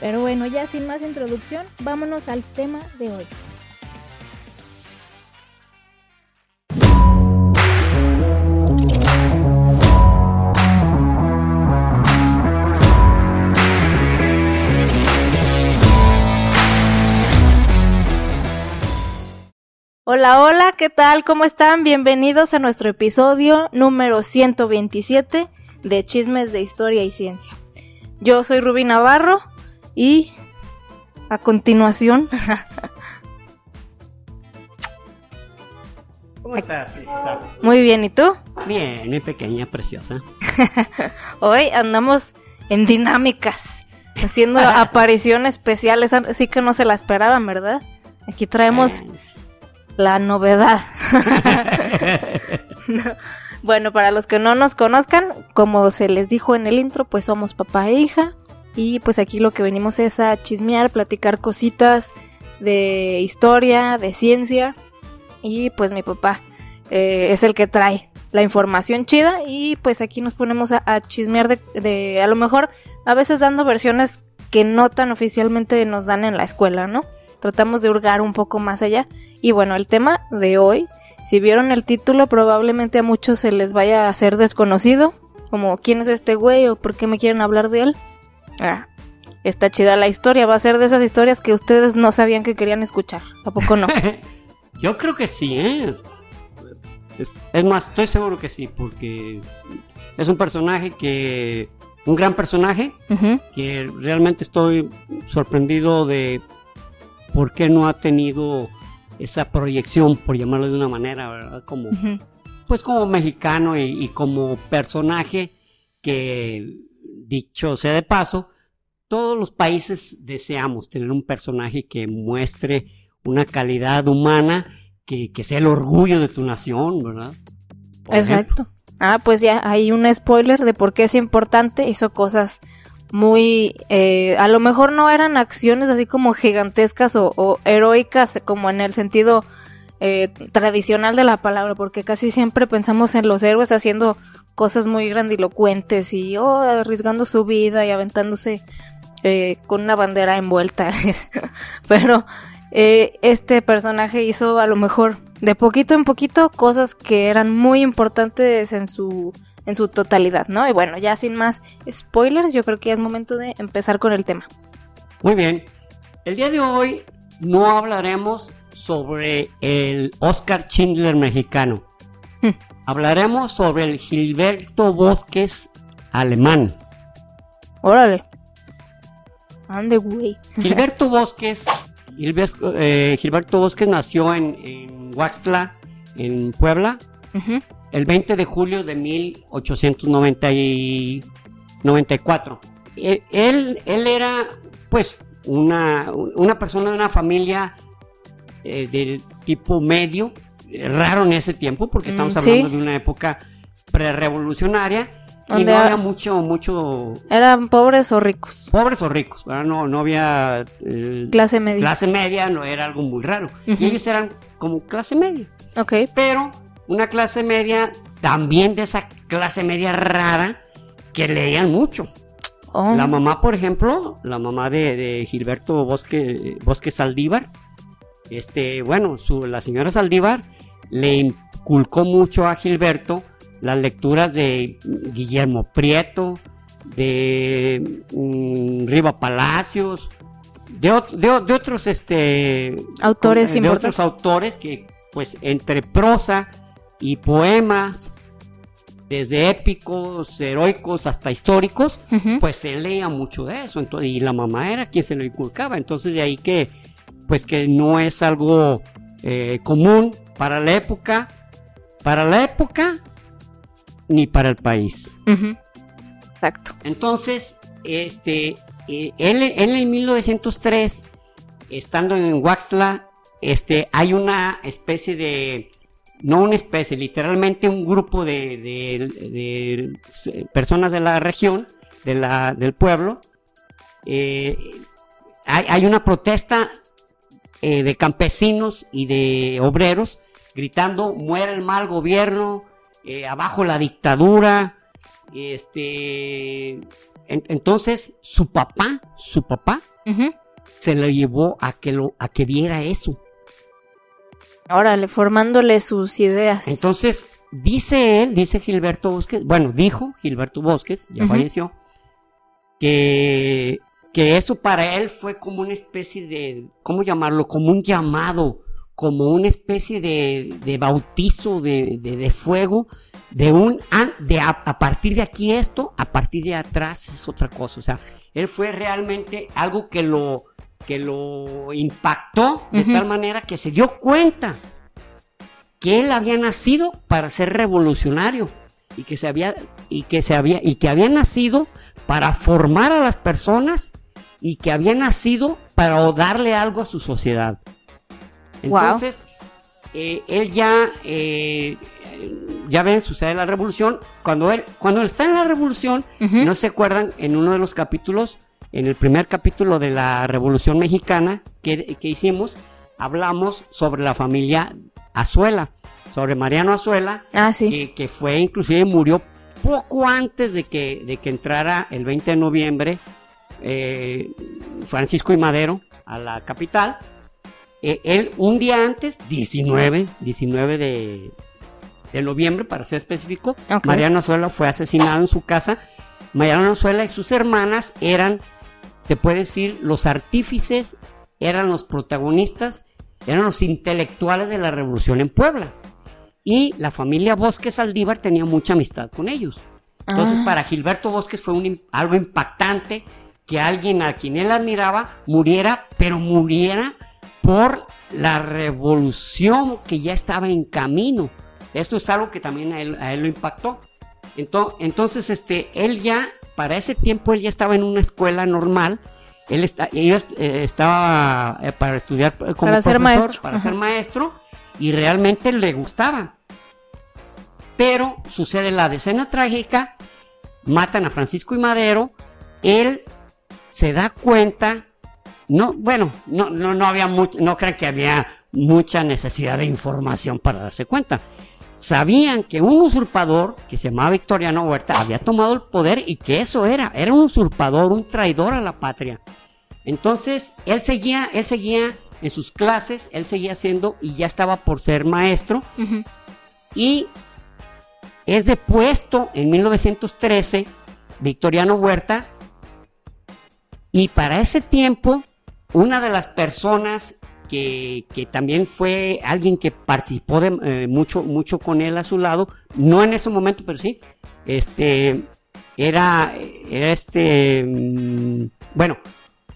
Pero bueno, ya sin más introducción, vámonos al tema de hoy. Hola, hola, ¿qué tal? ¿Cómo están? Bienvenidos a nuestro episodio número 127 de Chismes de Historia y Ciencia. Yo soy Rubí Navarro y a continuación... ¿Cómo estás, princesa? Muy bien, ¿y tú? Bien, mi pequeña preciosa. Hoy andamos en dinámicas, haciendo apariciones especiales, así que no se la esperaban, ¿verdad? Aquí traemos la novedad. Bueno, para los que no nos conozcan, como se les dijo en el intro, pues somos papá e hija. Y pues aquí lo que venimos es a chismear, platicar cositas de historia, de ciencia. Y pues mi papá eh, es el que trae la información chida. Y pues aquí nos ponemos a, chismear de, de, a lo mejor, a veces dando versiones que no tan oficialmente nos dan en la escuela, ¿no? Tratamos de hurgar un poco más allá. Y bueno, el tema de hoy si vieron el título, probablemente a muchos se les vaya a hacer desconocido. Como, ¿quién es este güey o por qué me quieren hablar de él? Ah, está chida la historia. Va a ser de esas historias que ustedes no sabían que querían escuchar. ¿A poco no? Yo creo que sí, ¿eh? Es más, estoy seguro que sí, porque es un personaje que. Un gran personaje que realmente estoy sorprendido de por qué no ha tenido esa proyección, por llamarlo de una manera, ¿verdad? Como, pues como mexicano y, como personaje que, dicho sea de paso, todos los países deseamos tener un personaje que muestre una calidad humana que, sea el orgullo de tu nación, ¿verdad? Exacto. Ah, pues ya hay un spoiler de por qué es importante. Hizo cosas muy, eh, a lo mejor no eran acciones así como gigantescas o, heroicas como en el sentido eh, tradicional de la palabra, porque casi siempre pensamos en los héroes haciendo cosas muy grandilocuentes y oh, arriesgando su vida y aventándose eh, con una bandera envuelta. Pero este personaje hizo a lo mejor de poquito en poquito cosas que eran muy importantes en su en su totalidad, ¿no? Y bueno, ya sin más spoilers, yo creo que ya es momento de empezar con el tema. Muy bien. El día de hoy no hablaremos sobre el Oscar Schindler mexicano. Hmm. Hablaremos sobre el Gilberto Bosques alemán. Órale. Ande, güey. Gilberto Bosques, eh, Gilberto, Bosques nació en, en Huaxtla, en Puebla el 20 de julio de 1894. E, él, él era, pues, una, una persona de una familia eh, del tipo medio, raro en ese tiempo, porque estamos mm, hablando de una época prerevolucionaria. Y no había mucho, mucho... ¿Eran pobres o ricos? Pobres o ricos, No, no había... Eh, clase media. Clase media, no era algo muy raro. Y ellos eran como clase media. Ok. Pero una clase media, también de esa clase media rara, que leían mucho. Oh. La mamá, por ejemplo, la mamá de, Gilberto Bosque, Bosque Saldívar, este, bueno, su, la señora Saldívar le inculcó mucho a Gilberto las lecturas de Guillermo Prieto, de mm, Riva Palacios, de, otros este, autores de otros autores que pues entre prosa y poemas, desde épicos, heroicos hasta históricos, pues él leía mucho de eso. Entonces, y la mamá era quien se lo inculcaba. Entonces de ahí que, pues que no es algo eh, común para la época, para la época, ni para el país. Exacto. Entonces, este, eh, él, él, en 1903 estando en Huaxtla, este, hay una especie de, no una especie, literalmente un grupo de, personas de la región, de la, del pueblo. Eh, hay, una protesta eh, de campesinos y de obreros gritando, muere el mal gobierno, eh, abajo la dictadura. Este, entonces su papá, su papá, se lo llevó a que, lo, a que viera eso. Órale, formándole sus ideas. Entonces, dice él, dice Gilberto Bosques, bueno, dijo Gilberto Bosques, ya falleció, que, que eso para él fue como una especie de, ¿cómo llamarlo? Como un llamado, como una especie de, de bautizo de, de, fuego, de un, de a, partir de aquí esto, a partir de atrás es otra cosa. O sea, él fue realmente algo que lo, que lo impactó de tal manera que se dio cuenta que él había nacido para ser revolucionario y que se había y que se había y que había nacido para formar a las personas y que había nacido para darle algo a su sociedad. Entonces, eh, él ya, eh, ya ven, sucede la revolución. Cuando él, cuando está en la revolución, no se acuerdan, en uno de los capítulos, en el primer capítulo de la Revolución Mexicana que, hicimos, hablamos sobre la familia Azuela, sobre Mariano Azuela, ah, sí. que, fue inclusive murió poco antes de que, de que entrara el 20 de noviembre eh, Francisco y Madero a la capital. Eh, él un día antes, 19, 19 de, noviembre para ser específico, Mariano Azuela fue asesinado en su casa. Mariano Azuela y sus hermanas eran se puede decir, los artífices eran los protagonistas, eran los intelectuales de la revolución en Puebla. Y la familia Bosques Aldívar tenía mucha amistad con ellos. Entonces, ah. para Gilberto Bosques fue un, algo impactante que alguien a quien él admiraba muriera, pero muriera por la revolución que ya estaba en camino. Esto es algo que también a él, lo impactó. Entonces, entonces, este, él ya para ese tiempo él ya estaba en una escuela normal. Él está, eh, estaba eh, para estudiar como para ser maestro. para ser maestro, y realmente le gustaba. Pero sucede la decena trágica, matan a Francisco y Madero, él se da cuenta, no, bueno, no, no, no había mucho, no crean que había mucha necesidad de información para darse cuenta sabían que un usurpador que se llamaba Victoriano Huerta había tomado el poder y que eso era, era un usurpador, un traidor a la patria. Entonces, él seguía, él seguía en sus clases, él seguía haciendo y ya estaba por ser maestro. Y es depuesto en 1913 Victoriano Huerta y para ese tiempo una de las personas que, también fue alguien que participó de, eh, mucho, mucho con él a su lado, no en ese momento, pero sí, este, era, este, mm, bueno,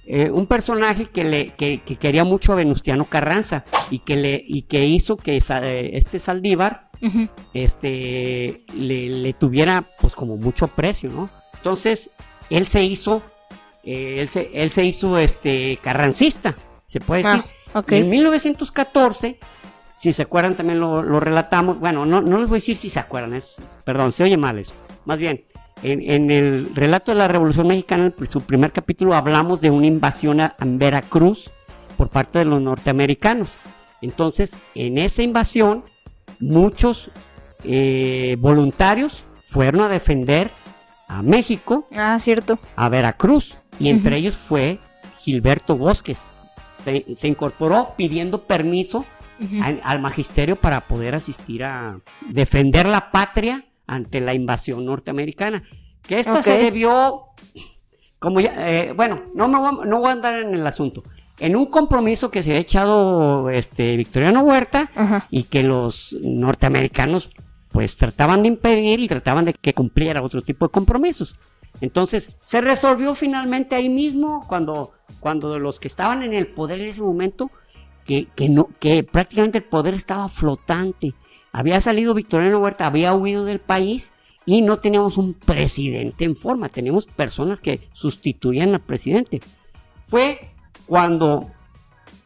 eh, un personaje que, le, que, quería mucho a Venustiano Carranza y que, le, y que hizo que eh, este Saldívar este, le, tuviera pues como mucho precio, ¿no? Entonces, él se hizo, él, se, él se hizo este carrancista, se puede ah. decir. En 1914, si se acuerdan también lo, relatamos, bueno, no, no les voy a decir si se acuerdan, es, perdón, se oye mal eso. Más bien, en, el relato de la Revolución Mexicana, en su primer capítulo, hablamos de una invasión a, Veracruz por parte de los norteamericanos. Entonces, en esa invasión, muchos eh, voluntarios fueron a defender a México, ah, cierto. a Veracruz, y entre ellos fue Gilberto Bosques, se, incorporó pidiendo permiso al, magisterio para poder asistir a defender la patria ante la invasión norteamericana. Que esta se debió, como ya, eh, bueno, no, me voy, no voy a andar en el asunto. En un compromiso que se ha echado este Victoriano Huerta y que los norteamericanos pues trataban de impedir y trataban de que cumpliera otro tipo de compromisos. Entonces, se resolvió finalmente ahí mismo cuando, cuando los que estaban en el poder en ese momento, que, que, prácticamente el poder estaba flotante. Había salido Victoriano Huerta, había huido del país y no teníamos un presidente en forma, teníamos personas que sustituían al presidente. Fue cuando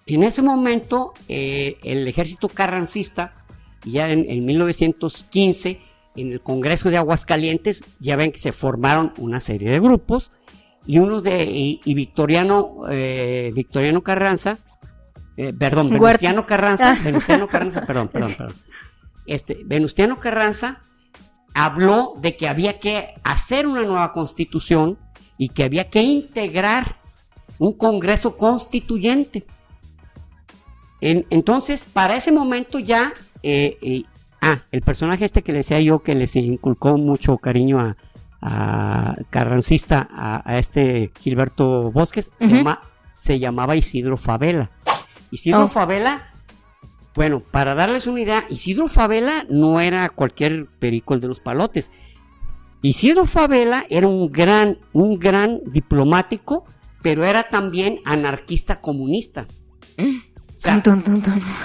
En ese momento, eh, el ejército carrancista, ya en, 1915, en el Congreso de Aguascalientes, ya ven que se formaron una serie de grupos, y unos de, y, Victoriano, eh, Victoriano Carranza, eh, perdón, Venustiano Carranza, ah. Venustiano Carranza, perdón, perdón, perdón. Este, Venustiano Carranza habló de que había que hacer una nueva constitución y que había que integrar un Congreso constituyente. entonces, para ese momento ya, eh, eh, ah, el personaje este que le decía yo que les inculcó mucho cariño a, Carrancista, a, este Gilberto Bosques, se, llama, se llamaba Isidro Favela. Isidro oh. Favela, bueno, para darles una idea, Isidro Favela no era cualquier perico de los palotes. Isidro Favela era un gran, un gran diplomático, pero era también anarquista comunista.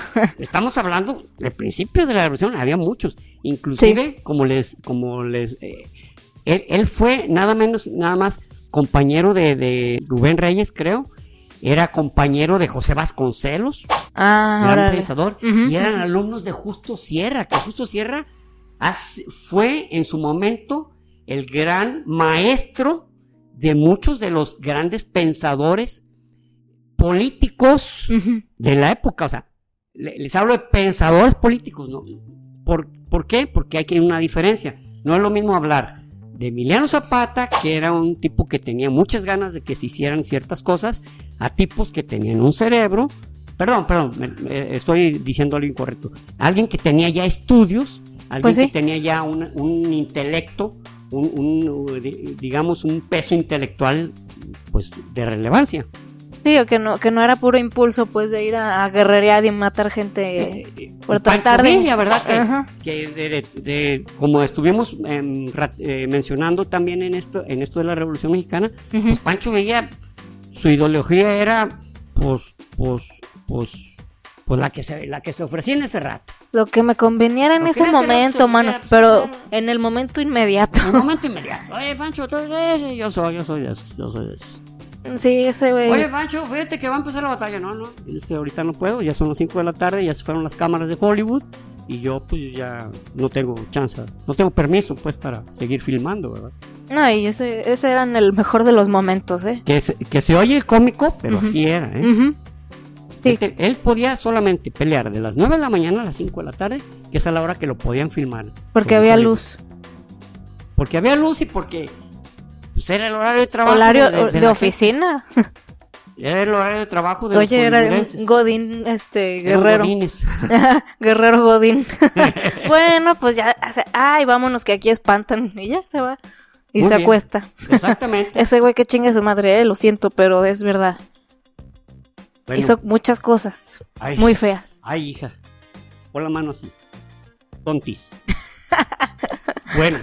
estamos hablando de principios de la revolución, había muchos. Inclusive, como les, como les, eh, él, fue nada menos, nada más compañero de, de Rubén Reyes, creo, era compañero de José Vasconcelos, ah, gran pensador, y eran alumnos de Justo Sierra, que Justo Sierra fue en su momento el gran maestro de muchos de los grandes pensadores políticos de la época. O sea, les hablo de pensadores políticos, ¿no? ¿Por, ¿Por qué? Porque hay una diferencia. No es lo mismo hablar de Emiliano Zapata, que era un tipo que tenía muchas ganas de que se hicieran ciertas cosas, a tipos que tenían un cerebro, perdón, perdón, estoy diciendo algo incorrecto, alguien que tenía ya estudios, alguien pues que tenía ya un, intelecto, un, digamos, un peso intelectual, pues, de relevancia. Sí, que no, que no era puro impulso, pues, de ir a, guerrerear y matar gente eh, eh, por tratar de... ¿verdad? Que, de, como estuvimos em, eh, mencionando también en esto, en esto de la Revolución Mexicana, pues Pancho Villa, su ideología era, pues, pues, pues, pues la que se, la que se ofrecía en ese rato. Lo que me conveniera en ese momento, mano, pero en el momento inmediato. En el momento inmediato. Oye, Pancho, tú, yo soy, yo soy de eso, yo soy de eso. Sí, ese güey. Oye, Pancho, fíjate que va a empezar la batalla. No, no, es que ahorita no puedo. Ya son las 5 de la tarde, ya se fueron las cámaras de Hollywood. Y yo, pues, ya no tengo chance. No tengo permiso, pues, para seguir filmando, ¿verdad? No, y ese, ese era el mejor de los momentos, ¿eh? Que se, que se oye cómico, pero así era, ¿eh? sí. él, podía solamente pelear de las 9 de la mañana a las 5 de la tarde, que es a la hora que lo podían filmar. Porque había luz. Porque había luz y porque pues era el horario de trabajo. Horario de, oficina. Era el horario de trabajo de Oye, era Godín, este, Guerrero. Guerrero Godín. bueno, pues ya, ay, vámonos que aquí espantan. Y ya se va. Y se acuesta. Exactamente. Ese güey que chingue su madre, eh, lo siento, pero es verdad. Hizo muchas cosas muy feas. Ay, hija. Pon la mano así. Tontis. bueno.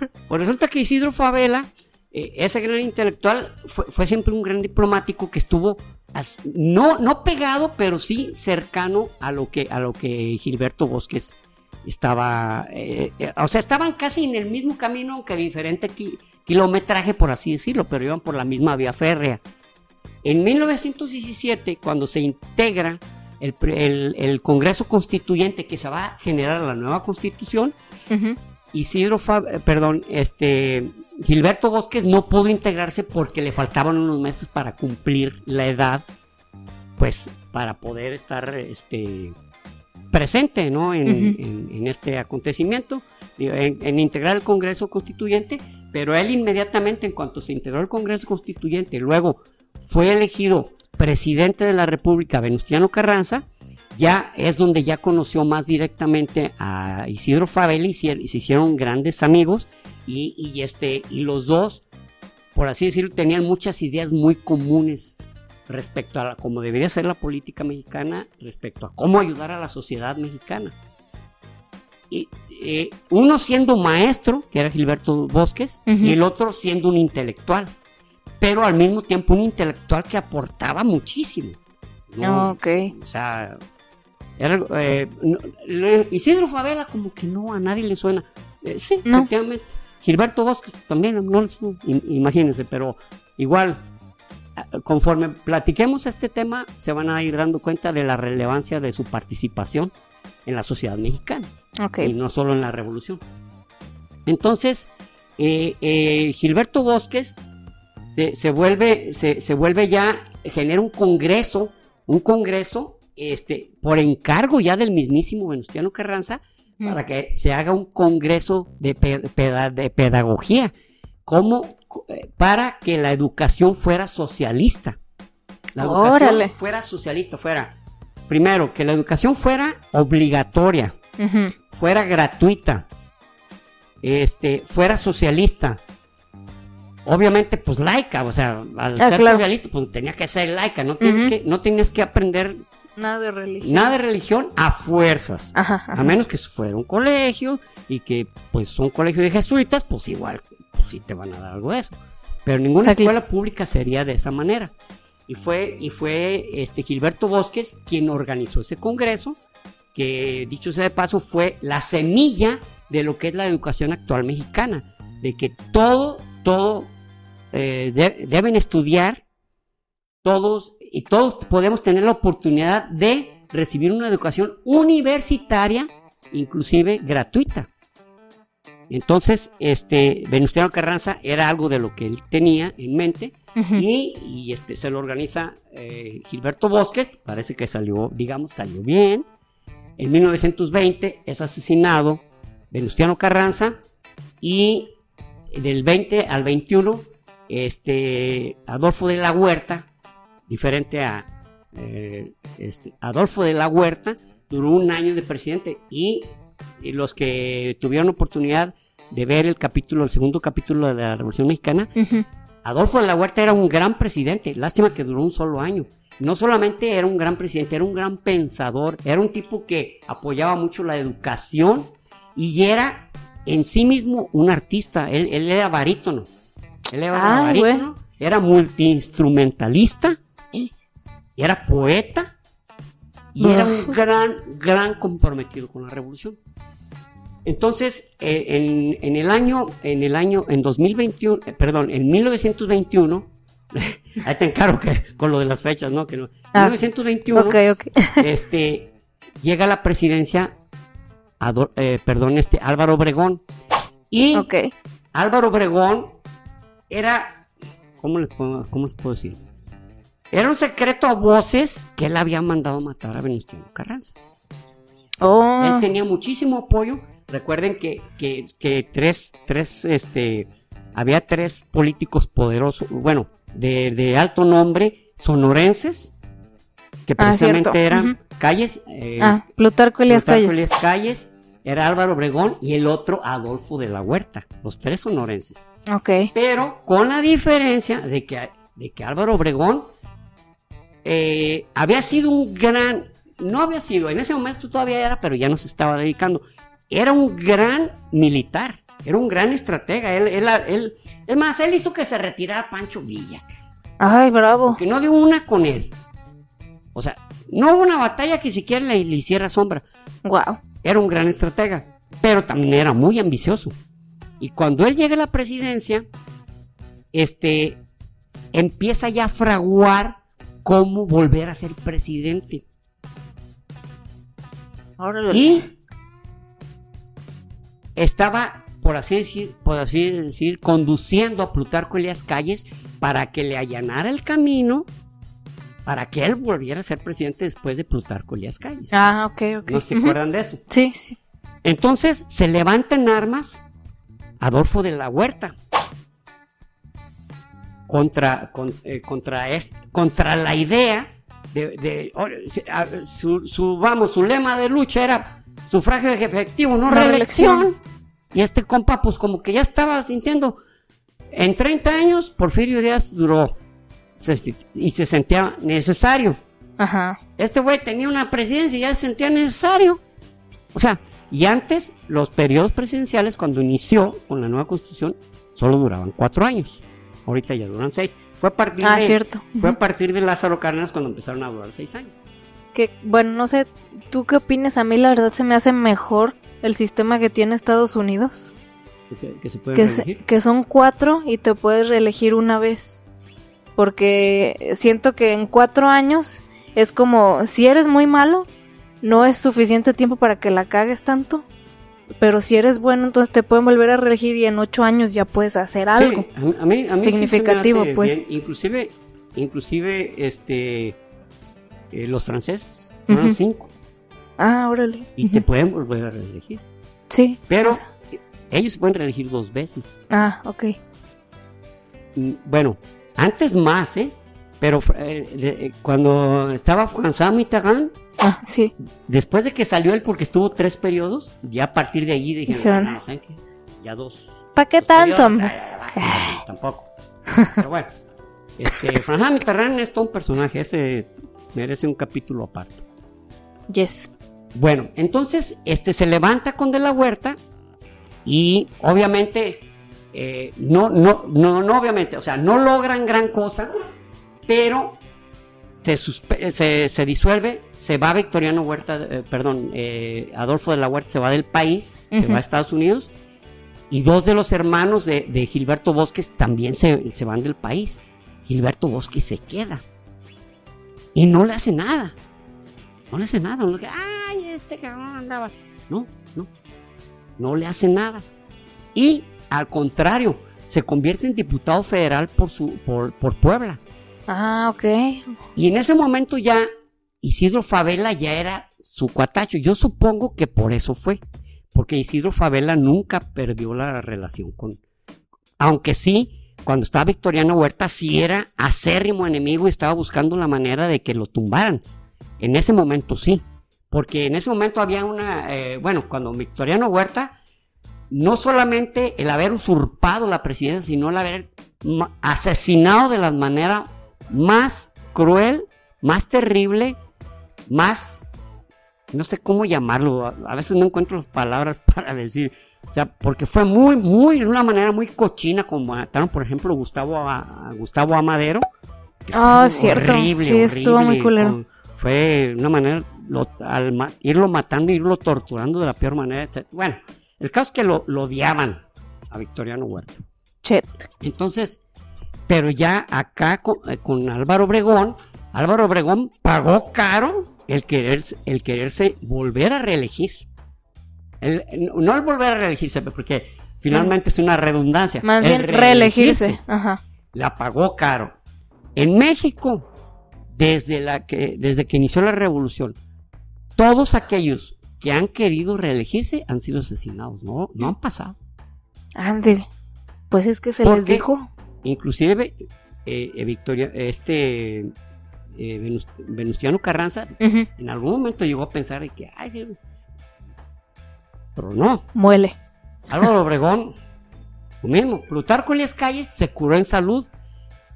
Pues resulta que Isidro Favela, eh, ese gran intelectual, fue, siempre un gran diplomático que estuvo no, no pegado, pero sí cercano a lo que, a lo que Gilberto Bosques estaba, eh, eh, o sea, estaban casi en el mismo camino, aunque diferente kilometraje, por así decirlo, pero iban por la misma vía férrea. En 1917, cuando se integra el, Congreso Constituyente que se va a generar la nueva constitución, Isidro, eh, perdón, este, Gilberto Bosques no pudo integrarse porque le faltaban unos meses para cumplir la edad, pues, para poder estar, este, presente, ¿no? En, este acontecimiento, en, integrar el Congreso Constituyente, pero él inmediatamente, en cuanto se integró el Congreso Constituyente, luego fue elegido presidente de la República, Venustiano Carranza, ya es donde ya conoció más directamente a Isidro Fabel y se, hicieron grandes amigos y, este, y los dos, por así decirlo, tenían muchas ideas muy comunes respecto a cómo debería ser la política mexicana, respecto a cómo ayudar a la sociedad mexicana. Y eh, uno siendo maestro, que era Gilberto Bosques, y el otro siendo un intelectual, pero al mismo tiempo un intelectual que aportaba muchísimo. ¿no? ok. O sea, eh, Isidro Favela como que no, a nadie le suena. Eh, sí, efectivamente. Gilberto Bosque también, no imagínense, pero igual, conforme platiquemos este tema, se van a ir dando cuenta de la relevancia de su participación en la sociedad mexicana. Y no solo en la revolución. Entonces, eh, eh, Gilberto Bosques se, vuelve, se, vuelve ya, genera un congreso, un congreso este, por encargo ya del mismísimo Venustiano Carranza, mm. para que se haga un congreso de, de pedagogía, como para que la educación fuera socialista. La educación fuera socialista, fuera, primero, que la educación fuera obligatoria, fuera gratuita, este, fuera socialista. Obviamente, pues laica, o sea, al ah, ser socialista, pues tenía que ser laica, no, que, no tenías que aprender Nada de religión. Nada de religión a fuerzas. A menos que fuera un colegio y que pues son colegios de jesuitas, pues igual, pues sí te van a dar algo de eso. Pero ninguna escuela pública sería de esa manera. Y fue, y fue este Gilberto Bosques quien organizó ese congreso, que dicho sea de paso fue la semilla de lo que es la educación actual mexicana, de que todo, todo eh, deben estudiar, todos y todos podemos tener la oportunidad de recibir una educación universitaria, inclusive gratuita. Entonces, este, Venustiano Carranza era algo de lo que él tenía en mente y, este, se lo organiza eh, Gilberto Bosques, parece que salió, digamos, salió bien. En 1920 es asesinado Venustiano Carranza y del 20 al 21, este, Adolfo de la Huerta, diferente a eh, este, Adolfo de la Huerta, duró un año de presidente y y los que tuvieron oportunidad de ver el capítulo, el segundo capítulo de la Revolución Mexicana, Adolfo de la Huerta era un gran presidente, lástima que duró un solo año. No solamente era un gran presidente, era un gran pensador, era un tipo que apoyaba mucho la educación y era en sí mismo un artista, él, era barítono, él era ah, barítono, era multiinstrumentalista, era poeta y era un gran, gran comprometido con la revolución. Entonces, eh, en, el año, en el año, en 2021, eh, perdón, en 1921, ahí te encargo que con lo de las fechas, ¿no? Que En 1921, ah, este, llega a la presidencia, eh, perdón, este, Álvaro Obregón. Y Álvaro Obregón era, ¿cómo les puedo, cómo les puedo decir? Era un secreto a voces que él había mandado matar a Venustiano Carranza. Oh. Él tenía muchísimo apoyo. Recuerden que, que, tres, tres, este, había tres políticos poderosos, bueno, de, alto nombre, sonorenses, que ah, precisamente eran Calles. Eh, ah, Plutarco Elias Calles. Elias Calles, era Álvaro Obregón y el otro Adolfo de la Huerta, los tres sonorenses. Ok. Pero con la diferencia de que, de que Álvaro Obregón eh, había sido un gran, no había sido, en ese momento todavía era, pero ya no se estaba dedicando. Era un gran militar, era un gran estratega. Él, él, es más, él hizo que se retirara Pancho Villa. Ay, bravo. Que no dio una con él. O sea, no hubo una batalla que siquiera le, le hiciera sombra. Wow. Era un gran estratega, pero también era muy ambicioso. Y cuando él llega a la presidencia, este, empieza ya a fraguar cómo volver a ser presidente. Y estaba, por así decir, por así decir, conduciendo a Plutarco Elias Calles para que le allanara el camino para que él volviera a ser presidente después de Plutarco Elias Calles. Ah, ok, ok. ¿No se acuerdan de eso? Sí, sí. Entonces se levanta en armas Adolfo de la Huerta contra, eh, contra, contra la idea de, su, vamos, su lema de lucha era sufragio efectivo, no reelección. Y este compa, pues como que ya estaba sintiendo, en 30 años, Porfirio Díaz duró y se sentía necesario. Ajá. Este güey tenía una presidencia y ya se sentía necesario. O sea, y antes los periodos presidenciales, cuando inició con la nueva constitución, solo duraban cuatro años ahorita ya duran seis. Fue a partir ah, de, cierto. Fue a partir de Lázaro Cárdenas cuando empezaron a durar seis años. Que, bueno, no sé, ¿tú qué opinas? A mí la verdad se me hace mejor el sistema que tiene Estados Unidos. ¿Que, se puede que, que son cuatro y te puedes reelegir una vez. porque siento que en cuatro años es como, si eres muy malo, no es suficiente tiempo para que la cagues tanto. Pero si eres bueno, entonces te pueden volver a reelegir y en ocho años ya puedes hacer algo a mí, a mí significativo, pues. Inclusive, inclusive, este, eh, los franceses, fueron cinco. Ah, órale. Y te pueden volver a reelegir. Sí. Pero ellos se pueden reelegir dos veces. Ah, ok. Mm, bueno, antes más, ¿eh? Pero eh, eh, cuando estaba François Mitterrand, ah, sí. después de que salió él porque estuvo tres periodos, ya a partir de allí dijeron, ah, ¿saben qué? Ya dos. ¿Para qué tanto? tampoco. Pero bueno, este, François Mitterrand es todo un personaje, ese merece un capítulo aparte. Yes. Bueno, entonces este se levanta con De la Huerta y obviamente eh, no, no, no, no, obviamente, o sea, no logran gran cosa, pero se, se, disuelve, se va Victoriano Huerta, eh, perdón, eh, Adolfo de la Huerta se va del país, se va a Estados Unidos, y dos de los hermanos de, Gilberto Bosques también se, se, van del país. Gilberto Bosques se queda y no le hace nada. No le hace nada. No le, Ay, este cabrón andaba. No, no. No le hace nada. Y al contrario, se convierte en diputado federal por, su, por, por Puebla. Ah, ok. Y en ese momento ya Isidro Favela ya era su cuatacho. Yo supongo que por eso fue. Porque Isidro Favela nunca perdió la relación con. Aunque sí, cuando estaba Victoriano Huerta, sí era acérrimo enemigo y estaba buscando la manera de que lo tumbaran. En ese momento sí. Porque en ese momento había una. Eh, bueno, cuando Victoriano Huerta no solamente el haber usurpado la presidencia, sino el haber asesinado de la manera más cruel, más terrible, más, no sé cómo llamarlo, a veces no encuentro las palabras para decir, o sea, porque fue muy, muy, de una manera muy cochina, como mataron, por ejemplo, Gustavo, a, Gustavo Amadero. Ah, cierto, sí, estuvo muy culero. fue una manera, al irlo matando, irlo torturando de la peor manera, etc. Bueno, el caso es que lo, odiaban a Victoriano Huerta. Chet. Entonces, pero ya acá eh, con, Álvaro Obregón, Álvaro Obregón pagó caro el, querer, el quererse volver a reelegir. no el volver a reelegirse, porque finalmente es una redundancia. Más bien reelegirse. Ajá. La pagó caro. En México, desde, la que, desde que inició la revolución, todos aquellos que han querido reelegirse han sido asesinados, no, no han pasado. Ande, pues es que se les dijo. Inclusive eh, eh, Victoria, este eh, Venustiano Carranza en algún momento llegó a pensar que, ay, pero no. Muele. Álvaro Obregón, lo mismo. Plutarco Elías Calles se curó en salud,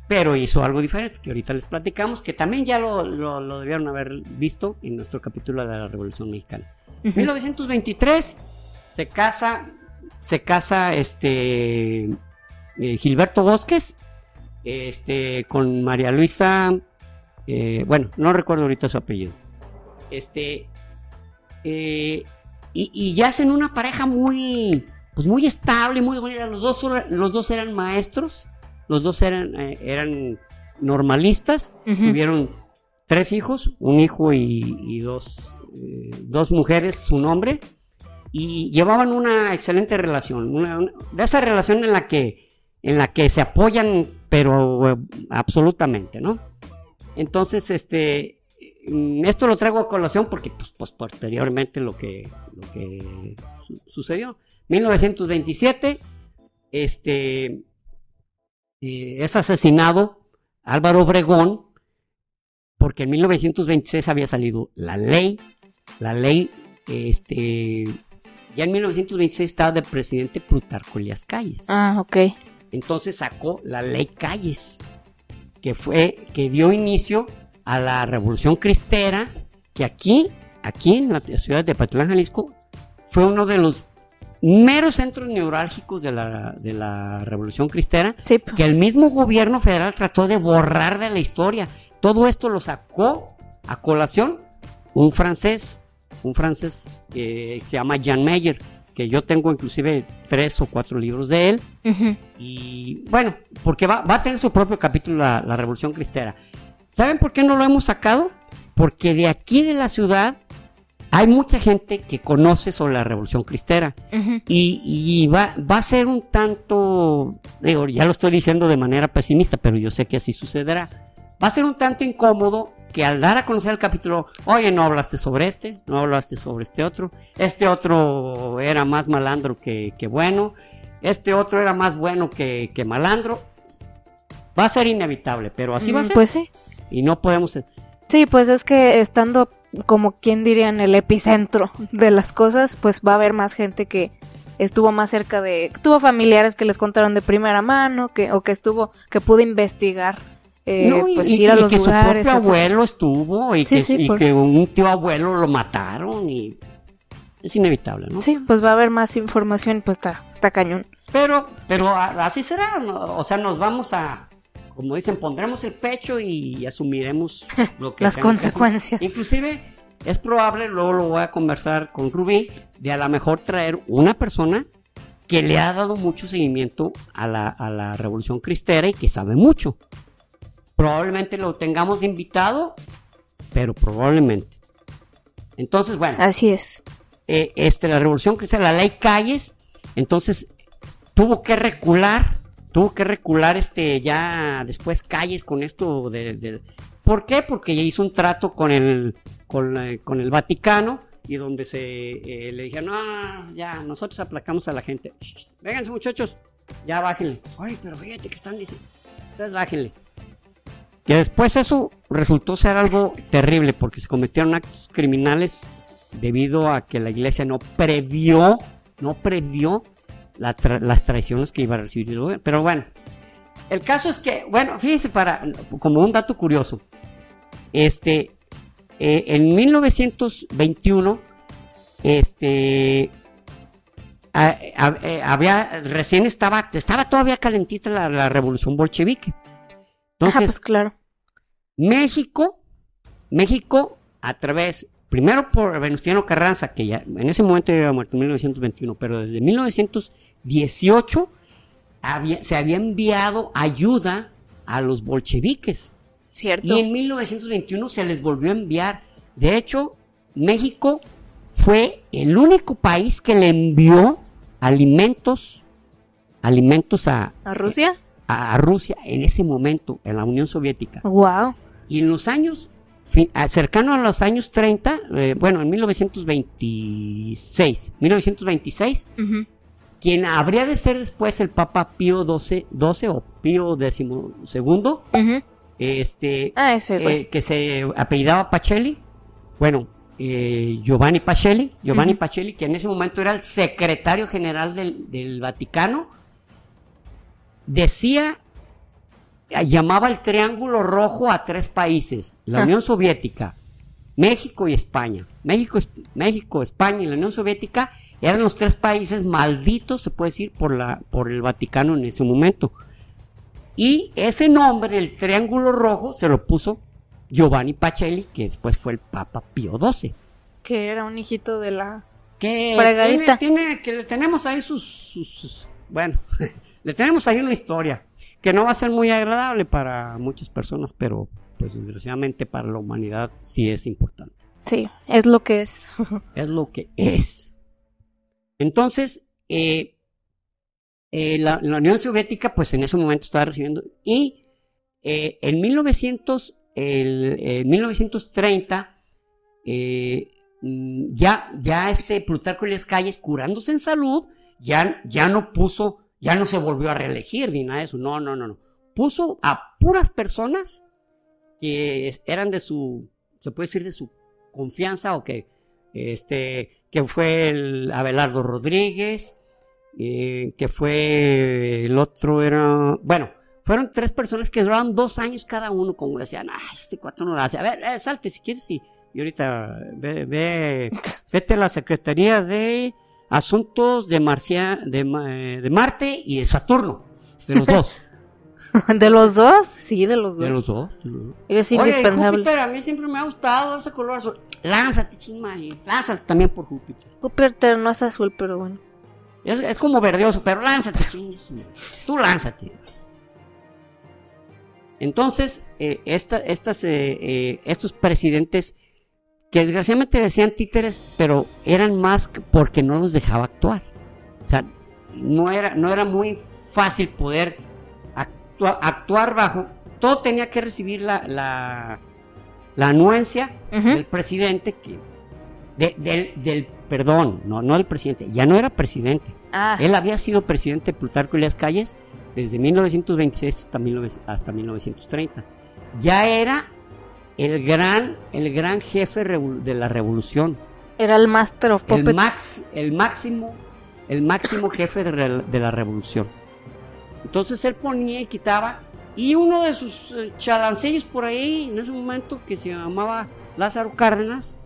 pero hizo algo diferente, que ahorita les platicamos, que también ya lo, lo debieron haber visto en nuestro capítulo de la Revolución Mexicana. 1923 se casa, se casa este eh, Gilberto Bosques, este con María Luisa, eh, bueno, no recuerdo ahorita su apellido. Este eh, y, ya hacen una pareja muy, pues muy estable, muy bonita. Los dos, los dos eran maestros, los dos eran, eran normalistas, tuvieron tres hijos, un hijo y dos dos mujeres su nombre y llevaban una excelente relación, de esa relación en la que en la que se apoyan pero eh, absolutamente, ¿no? Entonces, este mm, esto lo traigo a colación porque pues, pues posteriormente lo que, lo que sucedió. 1927, este, eh, es asesinado Álvaro Obregón, porque en 1926 había salido la ley la ley, este, ya en 1926 estaba de presidente Plutarco Elías Calles. Ah, ok. Entonces sacó la ley Calles, que fue, que dio inicio a la revolución cristera, que aquí, aquí en la ciudad de Patlán, Jalisco, fue uno de los meros centros neurálgicos de la, de la revolución cristera, que el mismo gobierno federal trató de borrar de la historia. Todo esto lo sacó a colación un francés, un francés que se llama Jan Meyer, que yo tengo inclusive tres o cuatro libros de él. Y bueno, porque va, a tener su propio capítulo la, la Revolución Cristera. ¿Saben por qué no lo hemos sacado? Porque de aquí de la ciudad hay mucha gente que conoce sobre la Revolución Cristera y, va, va, a ser un tanto, digo, ya lo estoy diciendo de manera pesimista, pero yo sé que así sucederá. Va a ser un tanto incómodo que al dar a conocer el capítulo, oye, no hablaste sobre este, no hablaste sobre este otro, este otro era más malandro que, bueno, este otro era más bueno que, malandro. Va a ser inevitable, pero así va a mm, ser. Pues sí. Y no podemos... Sí, pues es que estando como quien diría en el epicentro de las cosas, pues va a haber más gente que estuvo más cerca de, tuvo familiares que les contaron de primera mano, que o que estuvo, que pudo investigar. Eh, pues ir a los que lugares, su propio abuelo estuvo y, que, un tío abuelo lo mataron y es inevitable, ¿no? Sí, pues va a haber más información, pues está, está cañón. Pero, pero así será, o sea, nos vamos a, como dicen, pondremos el pecho y asumiremos lo que las consecuencias. Inclusive es probable, luego lo voy a conversar con Rubí, de a lo mejor traer una persona que le ha dado mucho seguimiento a la, a la Revolución Cristera y que sabe mucho. Probablemente lo tengamos invitado, pero probablemente. Entonces, bueno. Así es. Eh, este, la Revolución Cristera, la ley Calles, entonces tuvo que recular tuvo que recular este ya después calles con esto de, ¿por qué? porque ya hizo un trato con el con, el Vaticano y donde se eh, le dijeron no ya nosotros aplacamos a la gente vénganse muchachos ya bájenle ay pero fíjate que están diciendo entonces bájenle que después eso resultó ser algo terrible porque se cometieron actos criminales debido a que la iglesia no previó no previó las traiciones que iba a recibir Pero bueno, el caso es que, bueno, fíjense, para, como un dato curioso, este, eh, en 1921, este, eh, había, recién estaba, estaba todavía calentita la, revolución bolchevique. Entonces, pues claro. México, México, a través primero por Venustiano Carranza, que ya en ese momento ya había muerto en 1921, pero desde 1918 se había enviado ayuda a los bolcheviques. Cierto. Y en 1921 se les volvió a enviar. De hecho, México fue el único país que le envió alimentos, alimentos a, ¿A Rusia. A, Rusia en ese momento, en la Unión Soviética. Wow. Y en los años cercano a los años 30, eh, bueno, en 1926, 1926, quien habría de ser después el Papa Pío XII, 12 o Pío XII, este, ah, eh, que se apellidaba Pacelli, bueno, eh, Giovanni Pacelli, Giovanni Pacelli, que en ese momento era el secretario general del, del Vaticano, decía llamaba el Triángulo Rojo a tres países, la ah. Unión Soviética, México y España. México, México, España y la Unión Soviética eran los tres países malditos, se puede decir, por, la, por el Vaticano en ese momento. Y ese nombre, el Triángulo Rojo, se lo puso Giovanni Pacelli, que después fue el Papa Pío XII. Que era un hijito de la que Tiene, que le tenemos ahí sus bueno, le tenemos ahí una historia que no va a ser muy agradable para muchas personas, pero pues desgraciadamente para la humanidad sí es importante. Sí, es lo que es. es lo que es. Entonces, eh, eh, la, Unión Soviética, pues en ese momento estaba recibiendo. Y eh, en 1900, el, 1930, mm, ya, ya este Plutarco las Calles, curándose en salud, ya, ya no puso ya no se volvió a reelegir ni nada de eso. No, no, no, no. Puso a puras personas que eran de su, se puede decir de su confianza o que, este, que fue el Abelardo Rodríguez, eh, que fue el otro era, bueno, fueron tres personas que duraron dos años cada uno, como decían, ay, este cuatro no lo hace. A ver, eh, salte si quieres y, y ahorita ve, ve, vete a la Secretaría de asuntos de, Marcia, de, de Marte y de Saturno, de los dos. ¿De los dos? Sí, de los dos. De los dos. Es indispensable. Júpiter, a mí siempre me ha gustado ese color azul. Lánzate, chingmari. Lánzate también por Júpiter. Júpiter no es azul, pero bueno. Es, es como verdeoso, pero lánzate. Tú lánzate. Entonces, eh, esta, estas, eh, eh, estos presidentes que desgraciadamente decían títeres, pero eran más porque no los dejaba actuar. O sea, no era, no era muy fácil poder actuar bajo. Todo tenía que recibir la, la, la anuencia del presidente, que, del, perdón, no, no del presidente, ya no era presidente. Ah. Él había sido presidente de Plutarco las Calles desde 1926 hasta, hasta 1930. Ya era el gran, el gran jefe de la revolución. Era el Master of Puppets. El, max, el máximo, el máximo jefe de, la revolución. Entonces él ponía y quitaba. Y uno de sus eh, chalancillos por ahí, en ese momento, que se llamaba Lázaro Cárdenas,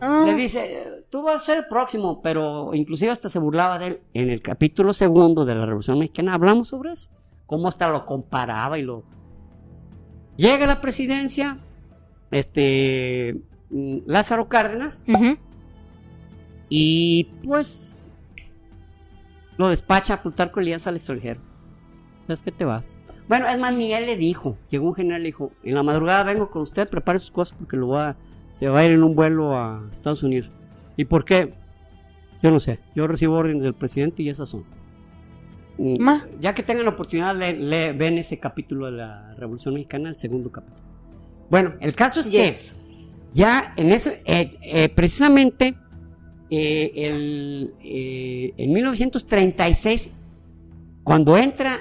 ah. le dice, tú vas a ser el próximo, pero inclusive hasta se burlaba de él. En el capítulo segundo de la Revolución Mexicana hablamos sobre eso. Cómo hasta lo comparaba y lo... Llega a la presidencia, este mm, Lázaro Cárdenas y pues lo despacha a Plutarco Elías al extranjero. ¿Sabes que te vas? Bueno, es más, ni él le dijo. Llegó un general y le dijo, en la madrugada vengo con usted, prepare sus cosas porque lo va se va a ir en un vuelo a Estados Unidos. ¿Y por qué? Yo no sé. Yo recibo órdenes del presidente y esas son. Mm, ya que tengan la oportunidad, le, ven ese capítulo de la Revolución Mexicana, el segundo capítulo. Bueno, el caso es que ya en ese, eh, eh, precisamente eh, el, en 1936, cuando entra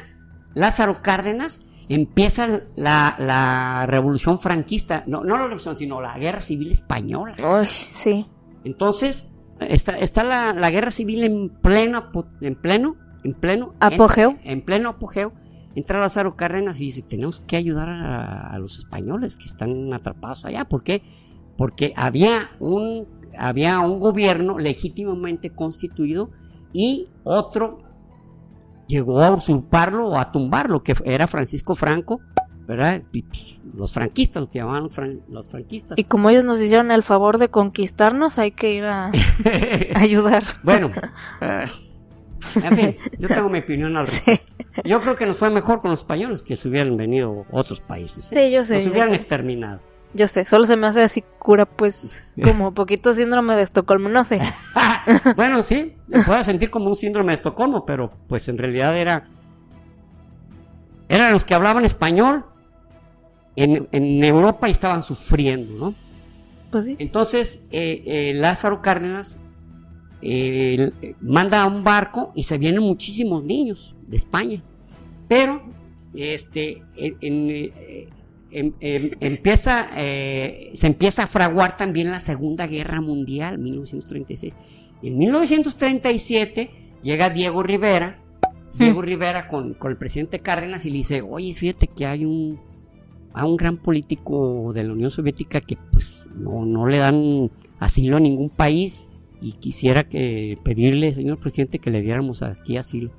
Lázaro Cárdenas, empieza la, revolución franquista, no, no la revolución, sino la guerra civil española. sí. Entonces, está, está la, guerra civil en pleno, en pleno, en pleno apogeo. en pleno apogeo entra Lázaro Cárdenas y dice, tenemos que ayudar a, los españoles que están atrapados allá. ¿Por qué? Porque había un, había un gobierno legítimamente constituido y otro llegó a usurparlo o a tumbarlo, que era Francisco Franco, ¿verdad? Los franquistas, lo que llamaban los franquistas. Y como ellos nos hicieron el favor de conquistarnos, hay que ir a, ayudar. Bueno, eh, en fin, yo tengo mi opinión al respecto. Yo creo que nos fue mejor con los españoles que se hubieran venido otros países. ¿eh? Sí, yo sé. Nos hubieran exterminado. Yo sé, solo se me hace así cura, pues, como poquito síndrome de Estocolmo, no sé. bueno, sí, me puedo sentir como un síndrome de Estocolmo, pero pues en realidad era. Eran los que hablaban español en, Europa y estaban sufriendo, ¿no? Pues sí. Entonces, eh, eh, Lázaro Cárdenas manda a un barco y se vienen muchísimos niños de España. Pero este, eh, em, em, empieza, eh, se empieza a fraguar también la Segunda Guerra Mundial, 1936. En 1937 llega Diego Rivera, Diego Rivera con, el presidente Cárdenas y le dice, oye, fíjate que hay un, a un gran político de la Unión Soviética que pues no, no le dan asilo a ningún país y quisiera que pedirle, señor presidente, que le diéramos aquí asilo.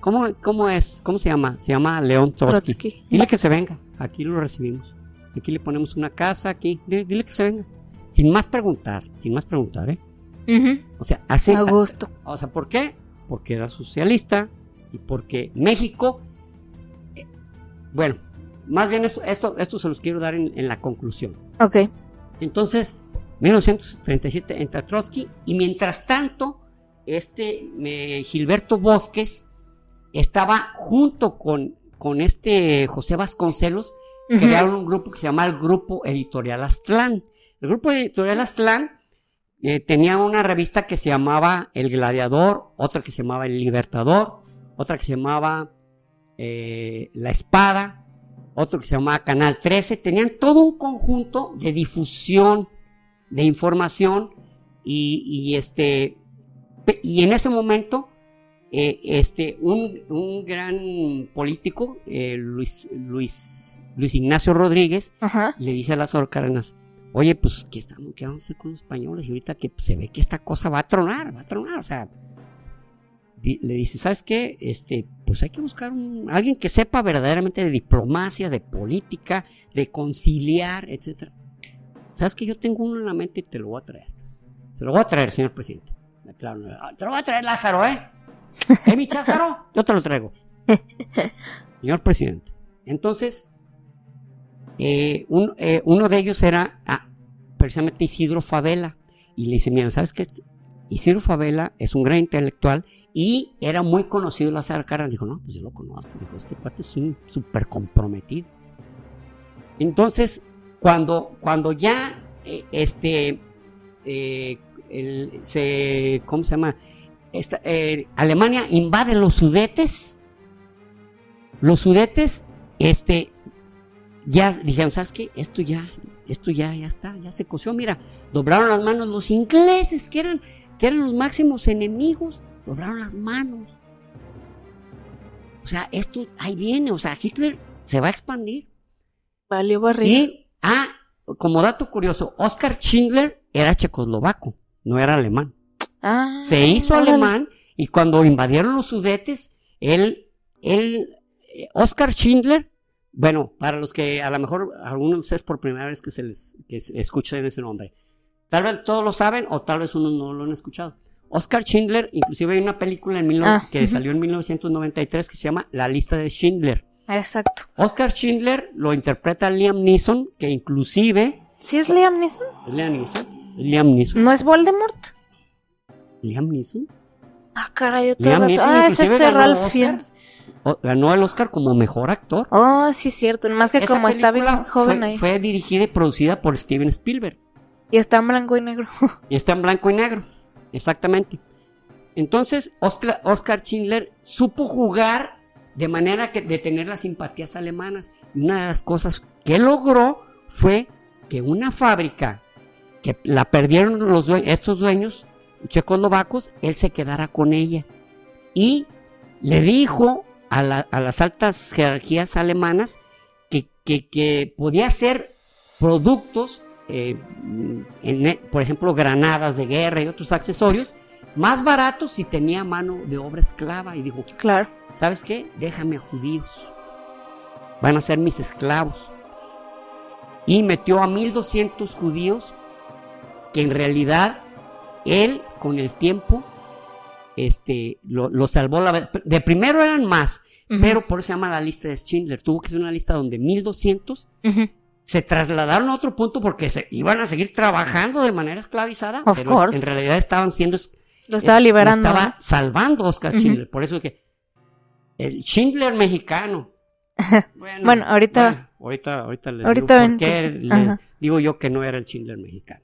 ¿Cómo, cómo es? ¿Cómo se llama? Se llama León Trotsky. Dile que se venga, aquí lo recibimos. Aquí le ponemos una casa, aquí, dile, que se venga. Sin más preguntar, sin más preguntar, ¿eh? O sea, hace... Agosto. O sea, ¿por qué? Porque era socialista y porque México... Eh, bueno, más bien esto, esto, esto se los quiero dar en, en la conclusión. Ok. Entonces, 1937 entra Trotsky y mientras tanto, este Gilberto Bosques estaba junto con, con este José Vasconcelos, crearon un grupo que se llama el Grupo Editorial Aztlán. El Grupo Editorial Aztlán eh, tenía una revista que se llamaba El Gladiador, otra que se llamaba El Libertador, otra que se llamaba eh, La Espada, otro que se llamaba Canal 13. Tenían todo un conjunto de difusión de información y, este y en ese momento eh, este un, gran político eh, Luis Luis Luis Ignacio Rodríguez le dice a Lázaro Cárdenas oye pues qué estamos qué vamos a hacer con los españoles y ahorita que se ve que esta cosa va a tronar va a tronar o sea le dice, ¿sabes qué? Este, pues hay que buscar un, alguien que sepa verdaderamente de diplomacia, de política, de conciliar, etcétera. ¿Sabes que yo tengo uno en la mente y te lo voy a traer? Se lo voy a traer, señor presidente. Claro, te lo voy a traer, Lázaro, ¿eh? ¿Eh, mi Cházaro? Yo te lo traigo. señor presidente. Entonces, eh, eh, uno de ellos era ah, precisamente Isidro Favela. Y le dice, mira, ¿sabes qué? Isidro Favela es un gran intelectual y era muy conocido Lázaro Cárdenas. Dijo, no, pues yo lo conozco. Dijo, este cuate es un súper comprometido. Entonces, cuando, cuando ya eh, este, eh, se, ¿cómo se llama? Eh, Alemania invade los sudetes. Los sudetes, este, ya dijeron, ¿sabes qué? Esto ya, esto ya, ya está, ya se coció. Mira, doblaron las manos los ingleses, que eran, que eran los máximos enemigos doblaron las manos. O sea, esto ahí viene, o sea, Hitler se va a expandir. Valió barrio. Y, ah, como dato curioso, Oscar Schindler era checoslovaco, no era alemán. Ah, se hizo alemán y cuando invadieron los sudetes, él, él, Oscar Schindler, bueno, para los que a lo mejor algunos es por primera vez que se les que escuchan ese nombre, tal vez todos lo saben o tal vez uno no lo han escuchado. Oscar Schindler, inclusive hay una película en ah, que salió en 1993 que se llama La lista de Schindler. Exacto. Oscar Schindler lo interpreta Liam Neeson, que inclusive... ¿Sí es Liam Neeson? Es Liam Neeson. Liam Neeson. ¿No es Voldemort? Liam Neeson. Ah, caray, otro Liam Neeson, Ah, es este Ralph Fiennes. Ganó el Oscar como mejor actor. Oh, sí, cierto. Más que como está bien joven fue, ahí. Fue dirigida y producida por Steven Spielberg. Y está en blanco y negro. y está en blanco y negro. Exactamente. Entonces, Oscar, Schindler supo jugar de manera que, de tener las simpatías alemanas. Y una de las cosas que logró fue que una fábrica que la perdieron estos dueños checoslovacos, él se quedara con ella. Y le dijo a, las altas jerarquías alemanas que, que, podía hacer productos, eh, por ejemplo, granadas de guerra y otros accesorios, más barato si tenía mano de obra esclava. Y dijo, claro. ¿sabes qué? Déjame a judíos. Van a ser mis esclavos. Y metió a 1200 judíos que en realidad él con el tiempo este, lo, salvó la De primero eran más, pero por eso se llama la lista de Schindler. Tuvo que ser una lista donde 1200 se trasladaron a otro punto porque se iban a seguir trabajando de manera esclavizada, pero en realidad estaban siendo lo estaba liberando. Lo estaba salvando Oscar Schindler. Por eso que el Schindler mexicano. Bueno, ahorita, ahorita, ahorita les digo por qué digo yo que no era el Schindler mexicano.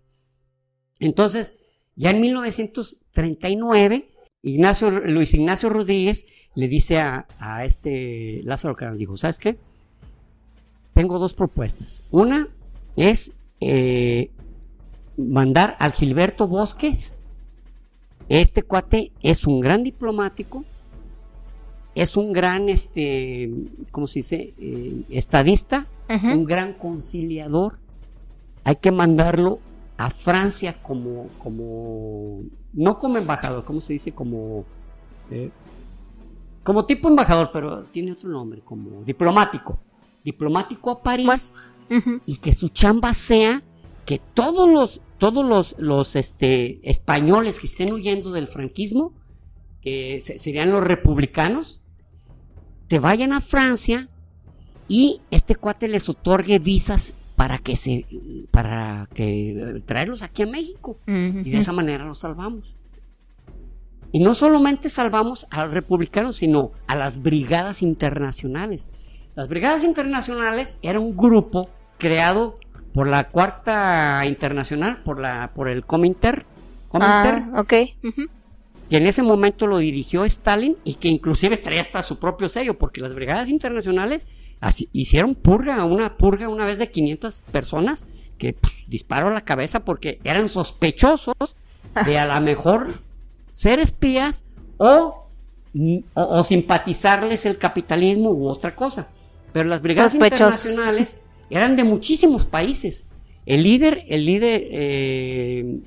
Entonces, ya en 1939, Ignacio, Luis Ignacio Rodríguez le dice a, este Lázaro Cárdenas, dijo, ¿sabes qué? Tengo dos propuestas. Una es eh, mandar al Gilberto Bosques este cuate es un gran diplomático, es un gran, este, ¿cómo se dice? Eh, estadista, un gran conciliador. Hay que mandarlo a Francia como, como, no como embajador, ¿cómo se dice? Como, eh, como tipo embajador, pero tiene otro nombre, como diplomático. Diplomático a París y que su chamba sea que todos los todos los, los este, españoles que estén huyendo del franquismo, que serían los republicanos, te vayan a Francia y este cuate les otorgue visas para que se para que traerlos aquí a México y de esa manera los salvamos. Y no solamente salvamos a los republicanos, sino a las brigadas internacionales. Las brigadas internacionales era un grupo creado por la cuarta internacional, por la por el Cominter, Cominter ah, ok. que en ese momento lo dirigió Stalin y que inclusive traía hasta su propio sello, porque las brigadas internacionales hicieron purga, una purga una vez de 500 personas que pues, disparó la cabeza porque eran sospechosos de a lo mejor ser espías o, o, simpatizarles el capitalismo u otra cosa. Pero las brigadas internacionales eran de muchísimos países. El líder, el líder, eh,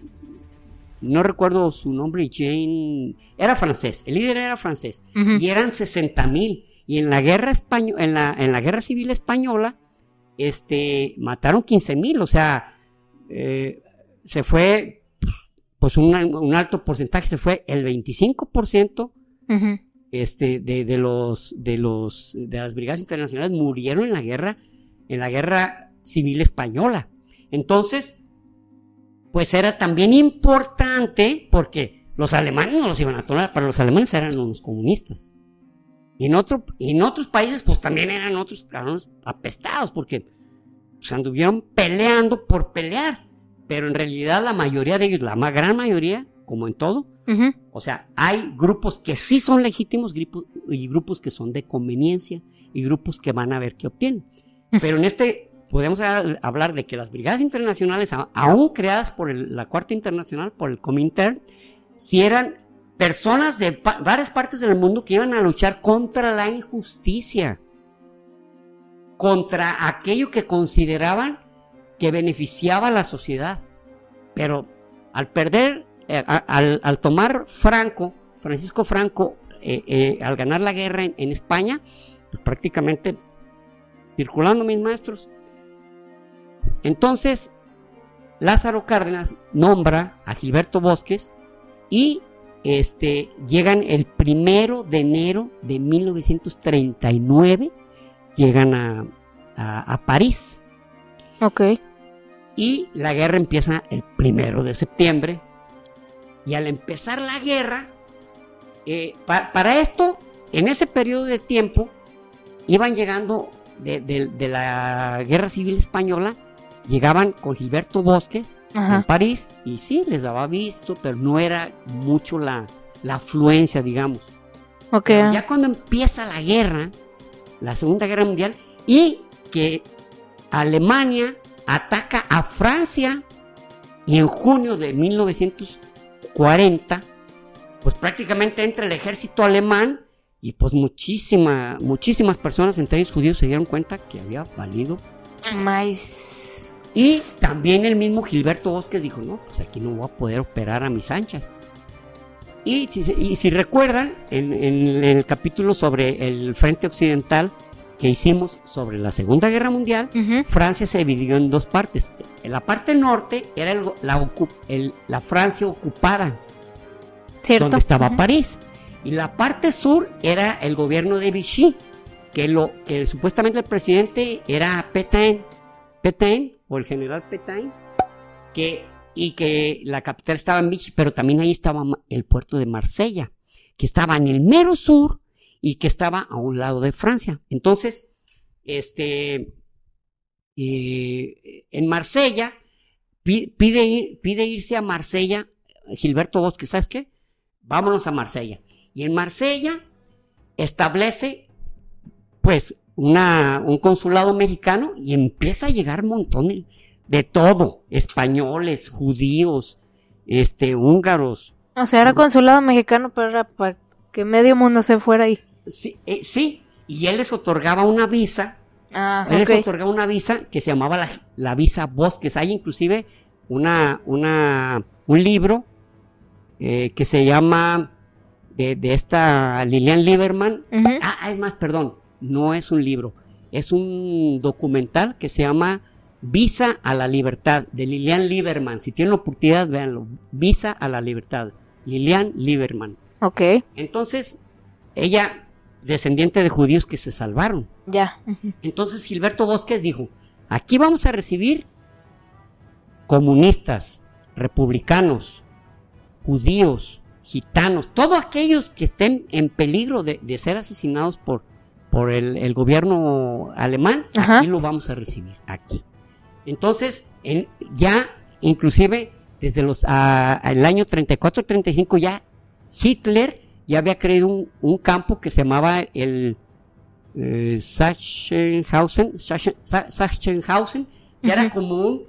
no recuerdo su nombre, Jane, era francés, el líder era francés, y eran 60 mil. Y en la guerra española, en la, en la guerra civil española, este, mataron 15 mil, o sea, eh, se fue, pues un, alto porcentaje, se fue el 25% este, de, de, los, de, los, de las brigadas internacionales murieron en la guerra, en la guerra civil española. Entonces, pues era también importante porque los alemanes no los iban a tolerar, para los alemanes eran unos comunistas. Y en, otro, en otros países pues también eran otros cabrones apestados porque pues, anduvieron peleando por pelear. Pero en realidad la mayoría de ellos, la más gran mayoría, como en todo, o sea, hay grupos que sí son legítimos y grupos que son de conveniencia y grupos que van a ver qué obtienen. Pero en este podemos hablar de que las brigadas internacionales, aún creadas por la Cuarta Internacional, por el Comintern, si eran personas de varias partes del mundo que iban a luchar contra la injusticia, contra aquello que consideraban que beneficiaba a la sociedad. Pero al perder, eh, al, tomar Franco, Francisco Franco, eh, eh, al ganar la guerra en, en España, pues prácticamente circulando mis maestros, entonces, Lázaro Cárdenas nombra a Gilberto Bosques y este, llegan el primero de enero de 1939, llegan a, París. Ok. Y la guerra empieza el primero de septiembre. Y al empezar la guerra, eh, para esto, en ese periodo de tiempo, iban llegando de la guerra civil española llegaban con Gilberto Bosques en París y sí, les daba visto, pero no era mucho la, afluencia, digamos. Okay. ya cuando empieza la guerra, la Segunda Guerra Mundial, y que Alemania ataca a Francia y en junio de 1940, pues prácticamente entra el ejército alemán y pues muchísima, muchísimas personas, entre ellos judíos, se dieron cuenta que había valido más y también el mismo Gilberto Bosques dijo, no, pues aquí no voy a poder operar a mis anchas. Y si, recuerdan, en, el capítulo sobre el Frente Occidental que hicimos sobre la Segunda Guerra Mundial, Francia se dividió en dos partes. En la parte norte era la, la, Francia ocupada, donde estaba París. Y la parte sur era el gobierno de Vichy, que, lo, que supuestamente el presidente era Pétain. Pétain o el general Petain, que, y que la capital estaba en Vichy, pero también ahí estaba el puerto de Marsella, que estaba en el mero sur y que estaba a un lado de Francia. Entonces, este, eh, en Marsella, pide, pide irse a Marsella, Gilberto Bosque, ¿sabes qué? Vámonos a Marsella. Y en Marsella establece, pues, un consulado mexicano y empieza a llegar montones de todo, españoles, judíos, este, húngaros. O sea, era consulado mexicano, pero era para que medio mundo se fuera ahí. Sí, eh, sí, y él les otorgaba una visa, ah, él les otorgaba una visa que se llamaba la, visa Bosques. Hay inclusive una, una, un libro eh, que se llama de, esta Lilian Lieberman. Ah, es más, perdón, no es un libro, es un documental que se llama Visa a la Libertad, de Lilian Lieberman. Si tienen la oportunidad, véanlo. Visa a la Libertad, Lilian Lieberman. Ok. Entonces, ella, descendiente de judíos que se salvaron. Ya. Entonces, Gilberto Bosques dijo, aquí vamos a recibir comunistas, republicanos, judíos, gitanos, todos aquellos que estén en peligro de ser asesinados por por el, gobierno alemán, aquí lo vamos a recibir, aquí. Entonces, en, ya inclusive desde los el año 34-35 ya Hitler ya había creado un, campo que se llamaba el eh, Sachsenhausen, Sachsenhausen, que era como una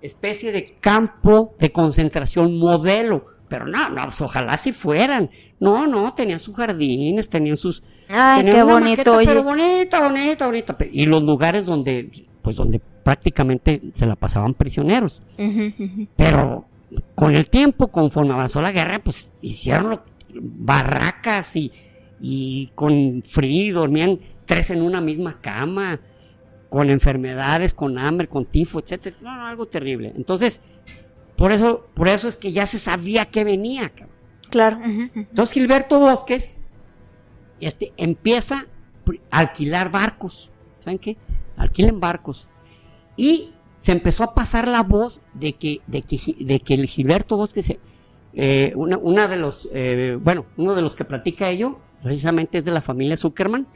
especie de campo de concentración modelo. Pero no, no, pues ojalá si fueran. No, no, tenían sus jardines, tenían sus Ay, qué bonito, Pero bonita, bonita, bonita. Y los lugares donde, pues donde prácticamente se la pasaban prisioneros. Pero con el tiempo, conforme avanzó la guerra, pues hicieron barracas y, y con frío, dormían tres en una misma cama, con enfermedades, con hambre, con tifo, etcétera. No, no, algo terrible. Entonces, por eso, por eso es que ya se sabía que venía. Claro. Entonces Gilberto Bosques este, empieza a alquilar barcos. ¿Saben qué? Alquilen barcos. Y se empezó a pasar la voz de que, de que, de que el Gilberto Bosques, eh, una, de los, eh, bueno, uno de los que platica ello, precisamente es de la familia Zuckerman,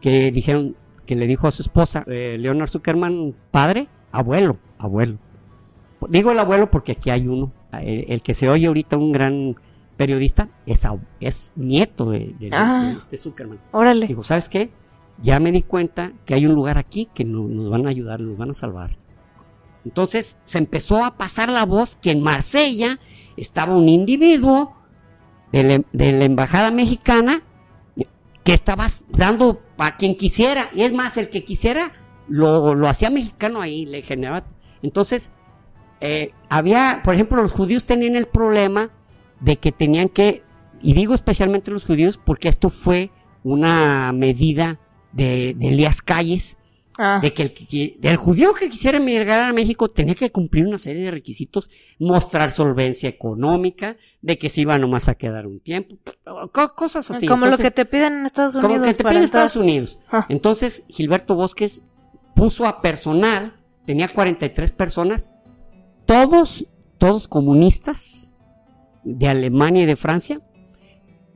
que dijeron, que le dijo a su esposa, eh, Leonard Zuckerman, padre, abuelo, abuelo. Digo el abuelo porque aquí hay uno, el, que se oye ahorita un gran periodista, es, es nieto de, ah. este Zuckerman. Órale. Digo, ¿sabes qué? Ya me di cuenta que hay un lugar aquí que nos van a ayudar, nos van a salvar. Entonces se empezó a pasar la voz que en Marsella estaba un individuo de la embajada mexicana que estabas dando a quien quisiera. Y es más, el que quisiera lo, lo hacía mexicano ahí, le generaba. Entonces, eh, había, por ejemplo, los judíos tenían el problema de que tenían que, y digo especialmente los judíos porque esto fue una medida de, de Elías Calles, Ah. De que el, del judío que quisiera emigrar a México tenía que cumplir una serie de requisitos, mostrar solvencia económica, de que se iba nomás a quedar un tiempo, cosas así. Como lo que te piden en Estados Unidos. Como lo que te piden en Estados Unidos. Ah. Entonces, Gilberto Bosques puso a personal, tenía 43 personas, todos, todos comunistas de Alemania y de Francia,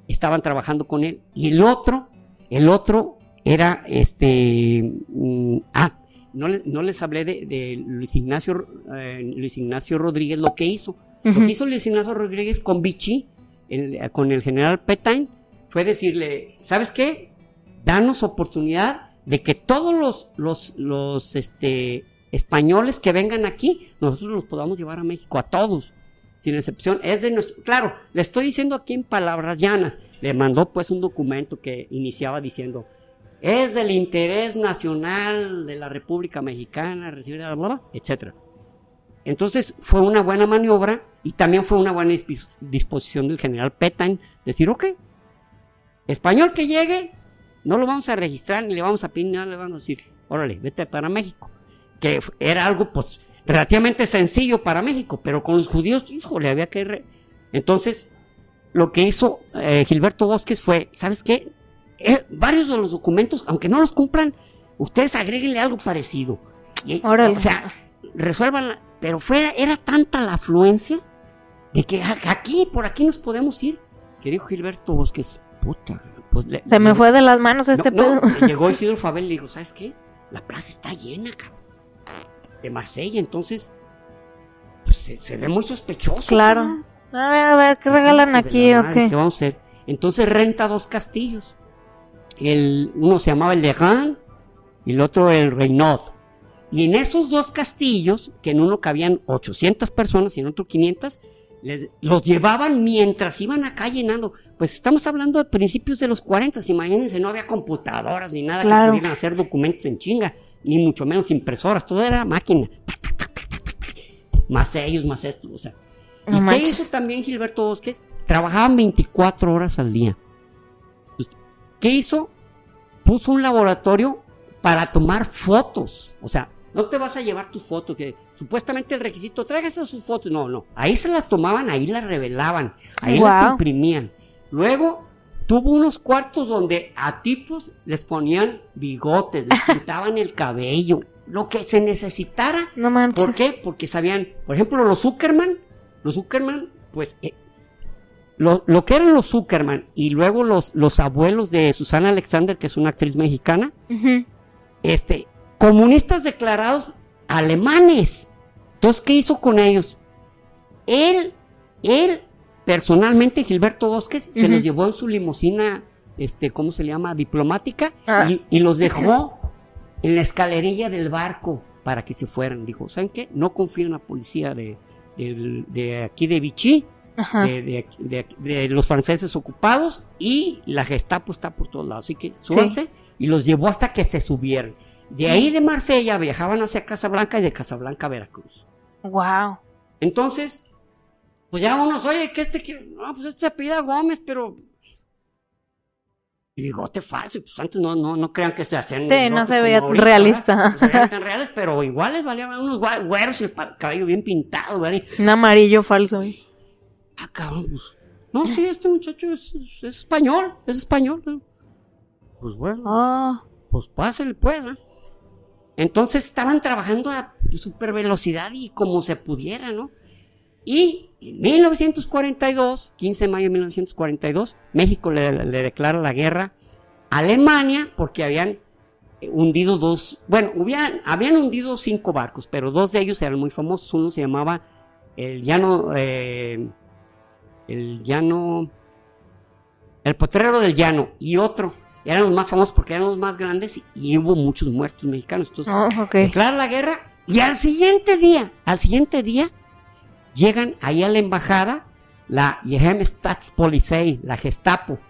estaban trabajando con él. Y el otro, el otro era este. Mm, ah, no, no, les hablé de, Luis, Ignacio, eh, Luis Ignacio Rodríguez, lo que hizo. Lo que hizo Luis Ignacio Rodríguez con Vichy, con el general Petain, fue decirle: ¿Sabes qué? Danos oportunidad de que todos los, los, los este, españoles que vengan aquí, nosotros los podamos llevar a México, a todos sin excepción, es de nuestro, claro, le estoy diciendo aquí en palabras llanas, le mandó pues un documento que iniciaba diciendo, es del interés nacional de la República Mexicana recibir etcétera. Entonces fue una buena maniobra y también fue una buena disposición del general Petain decir, ok, español que llegue, no lo vamos a registrar ni le vamos a pedir nada, le vamos a decir, órale, vete para México. Que era algo pues relativamente sencillo para México, pero con los judíos, híjole, había que... Entonces, lo que hizo eh, Gilberto Bosques fue, ¿sabes qué? Eh, varios de los documentos, aunque no los cumplan, ustedes agréguenle algo parecido. o sea, resuelvan, pero fuera, era tanta la afluencia de que aquí, por aquí nos podemos ir, que dijo Gilberto Bosques, puta, pues Se me fue de las manos este pedo. llegó Isidro Fabel y le dijo, ¿sabes qué? La plaza está llena, de Marsella, entonces pues, se, ve muy sospechoso. Claro. A ver, a ver, ¿qué regalan aquí o qué? ¿Qué vamos a hacer? Entonces renta dos castillos el, uno se llamaba el de y el otro el Reynaud. Y en esos dos castillos, que en uno cabían 800 personas y en otro 500, les, los llevaban mientras iban acá llenando. Pues estamos hablando de principios de los 40, imagínense, no había computadoras ni nada que pudieran hacer documentos en chinga, ni mucho menos impresoras, todo era máquina. Más ellos, más esto, o sea. ¿Y qué hizo también Gilberto Bosques? Trabajaban 24 horas al día. ¿Qué hizo? Puso un laboratorio para tomar fotos. O sea, no te vas a llevar tu foto, que supuestamente el requisito, tráigase sus fotos. No, no. Ahí se las tomaban, ahí las revelaban, ahí las imprimían. Luego tuvo unos cuartos donde a tipos les ponían bigotes, les pintaban el cabello, lo que se necesitara. No manches. ¿Por qué? Porque sabían, por ejemplo, los Zuckerman, los Zuckerman, pues eh, lo, que eran los Zuckerman y luego los, los abuelos de Susana Alexander, que es una actriz mexicana, este, comunistas declarados alemanes. Entonces, ¿qué hizo con ellos? Él, él, personalmente, Gilberto Bosques, se los llevó en su limusina, este, ¿cómo se llama? Diplomática, ah. y, los dejó en la escalerilla del barco para que se fueran. Dijo, ¿saben qué? No confío en la policía de, de aquí de Vichy de, los franceses ocupados y la Gestapo está por todos lados. Así que súbanse y los llevó hasta que se subieron. De ahí de Marsella viajaban hacia Casablanca y de Casablanca a Veracruz. Wow. Entonces, pues ya unos, oye, que este, que, no, pues este se apellida Gómez, pero y bigote falso, pues antes no, no, no crean que se hacían. Sí, no se veía realista. No se veían tan reales, pero igual les valían unos güeros y el cabello bien pintado, ¿verdad? Un amarillo falso. Ah, cabrón, pues. No, sí, este muchacho es, es español, es español. Pues bueno. Ah. Pues pásale, pues, ¿no? Entonces estaban trabajando a super velocidad y como se pudiera, ¿no? Y en 1942, 15 de mayo de 1942, México le, declara la guerra a Alemania porque habían hundido dos, bueno, habían hundido cinco barcos, pero dos de ellos eran muy famosos. Uno se llamaba el Llano, eh, el Llano, el Potrero del Llano, y otro, eran los más famosos porque eran los más grandes y, hubo muchos muertos mexicanos. Entonces, oh, declara la guerra y al siguiente día, al siguiente día, Llegan ahí a la embajada la Staatspolizei, la Gestapo,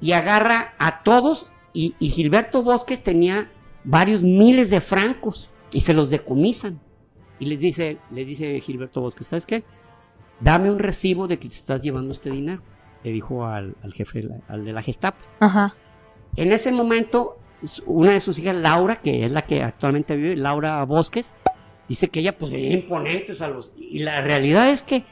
y agarra a todos y, Gilberto Bosques tenía varios miles de francos y se los decomisan. Y les dice, les dice Gilberto Bosques, ¿sabes qué? Dame un recibo de que te estás llevando este dinero, le dijo al, jefe, al de la Gestapo. Ajá. En ese momento, una de sus hijas, Laura, que es la que actualmente vive, Laura Bosques, dice que ella pues veía imponentes a los... Y la realidad es que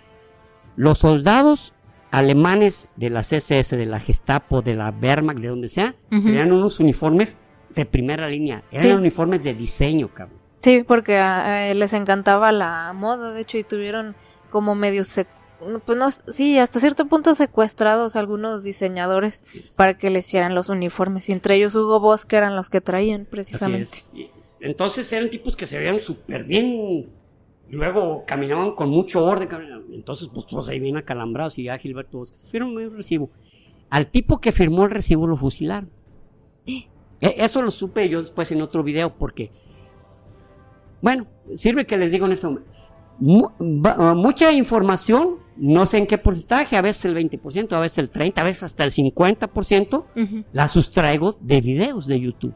los soldados alemanes de la CSS, de la Gestapo, de la Wehrmacht, de donde sea, tenían unos uniformes de primera línea. Eran uniformes de diseño, cabrón. Sí, porque les encantaba la moda, de hecho, y tuvieron como medio pues no, sí, hasta cierto punto secuestrados algunos diseñadores para que les hicieran los uniformes. Y entre ellos Hugo Boss, que eran los que traían precisamente. Entonces eran tipos que se veían súper bien. Luego caminaban con mucho orden. Entonces, pues todos ahí bien acalambrados y ya Gilberto Bosques. Firmó un recibo. Al tipo que firmó el recibo lo fusilaron. E, eso lo supe yo después en otro video porque. Bueno, sirve que les digo en eso. mucha información, no sé en qué porcentaje, a veces el 20%, a veces el 30%, a veces hasta el 50%, la sustraigo de videos de YouTube.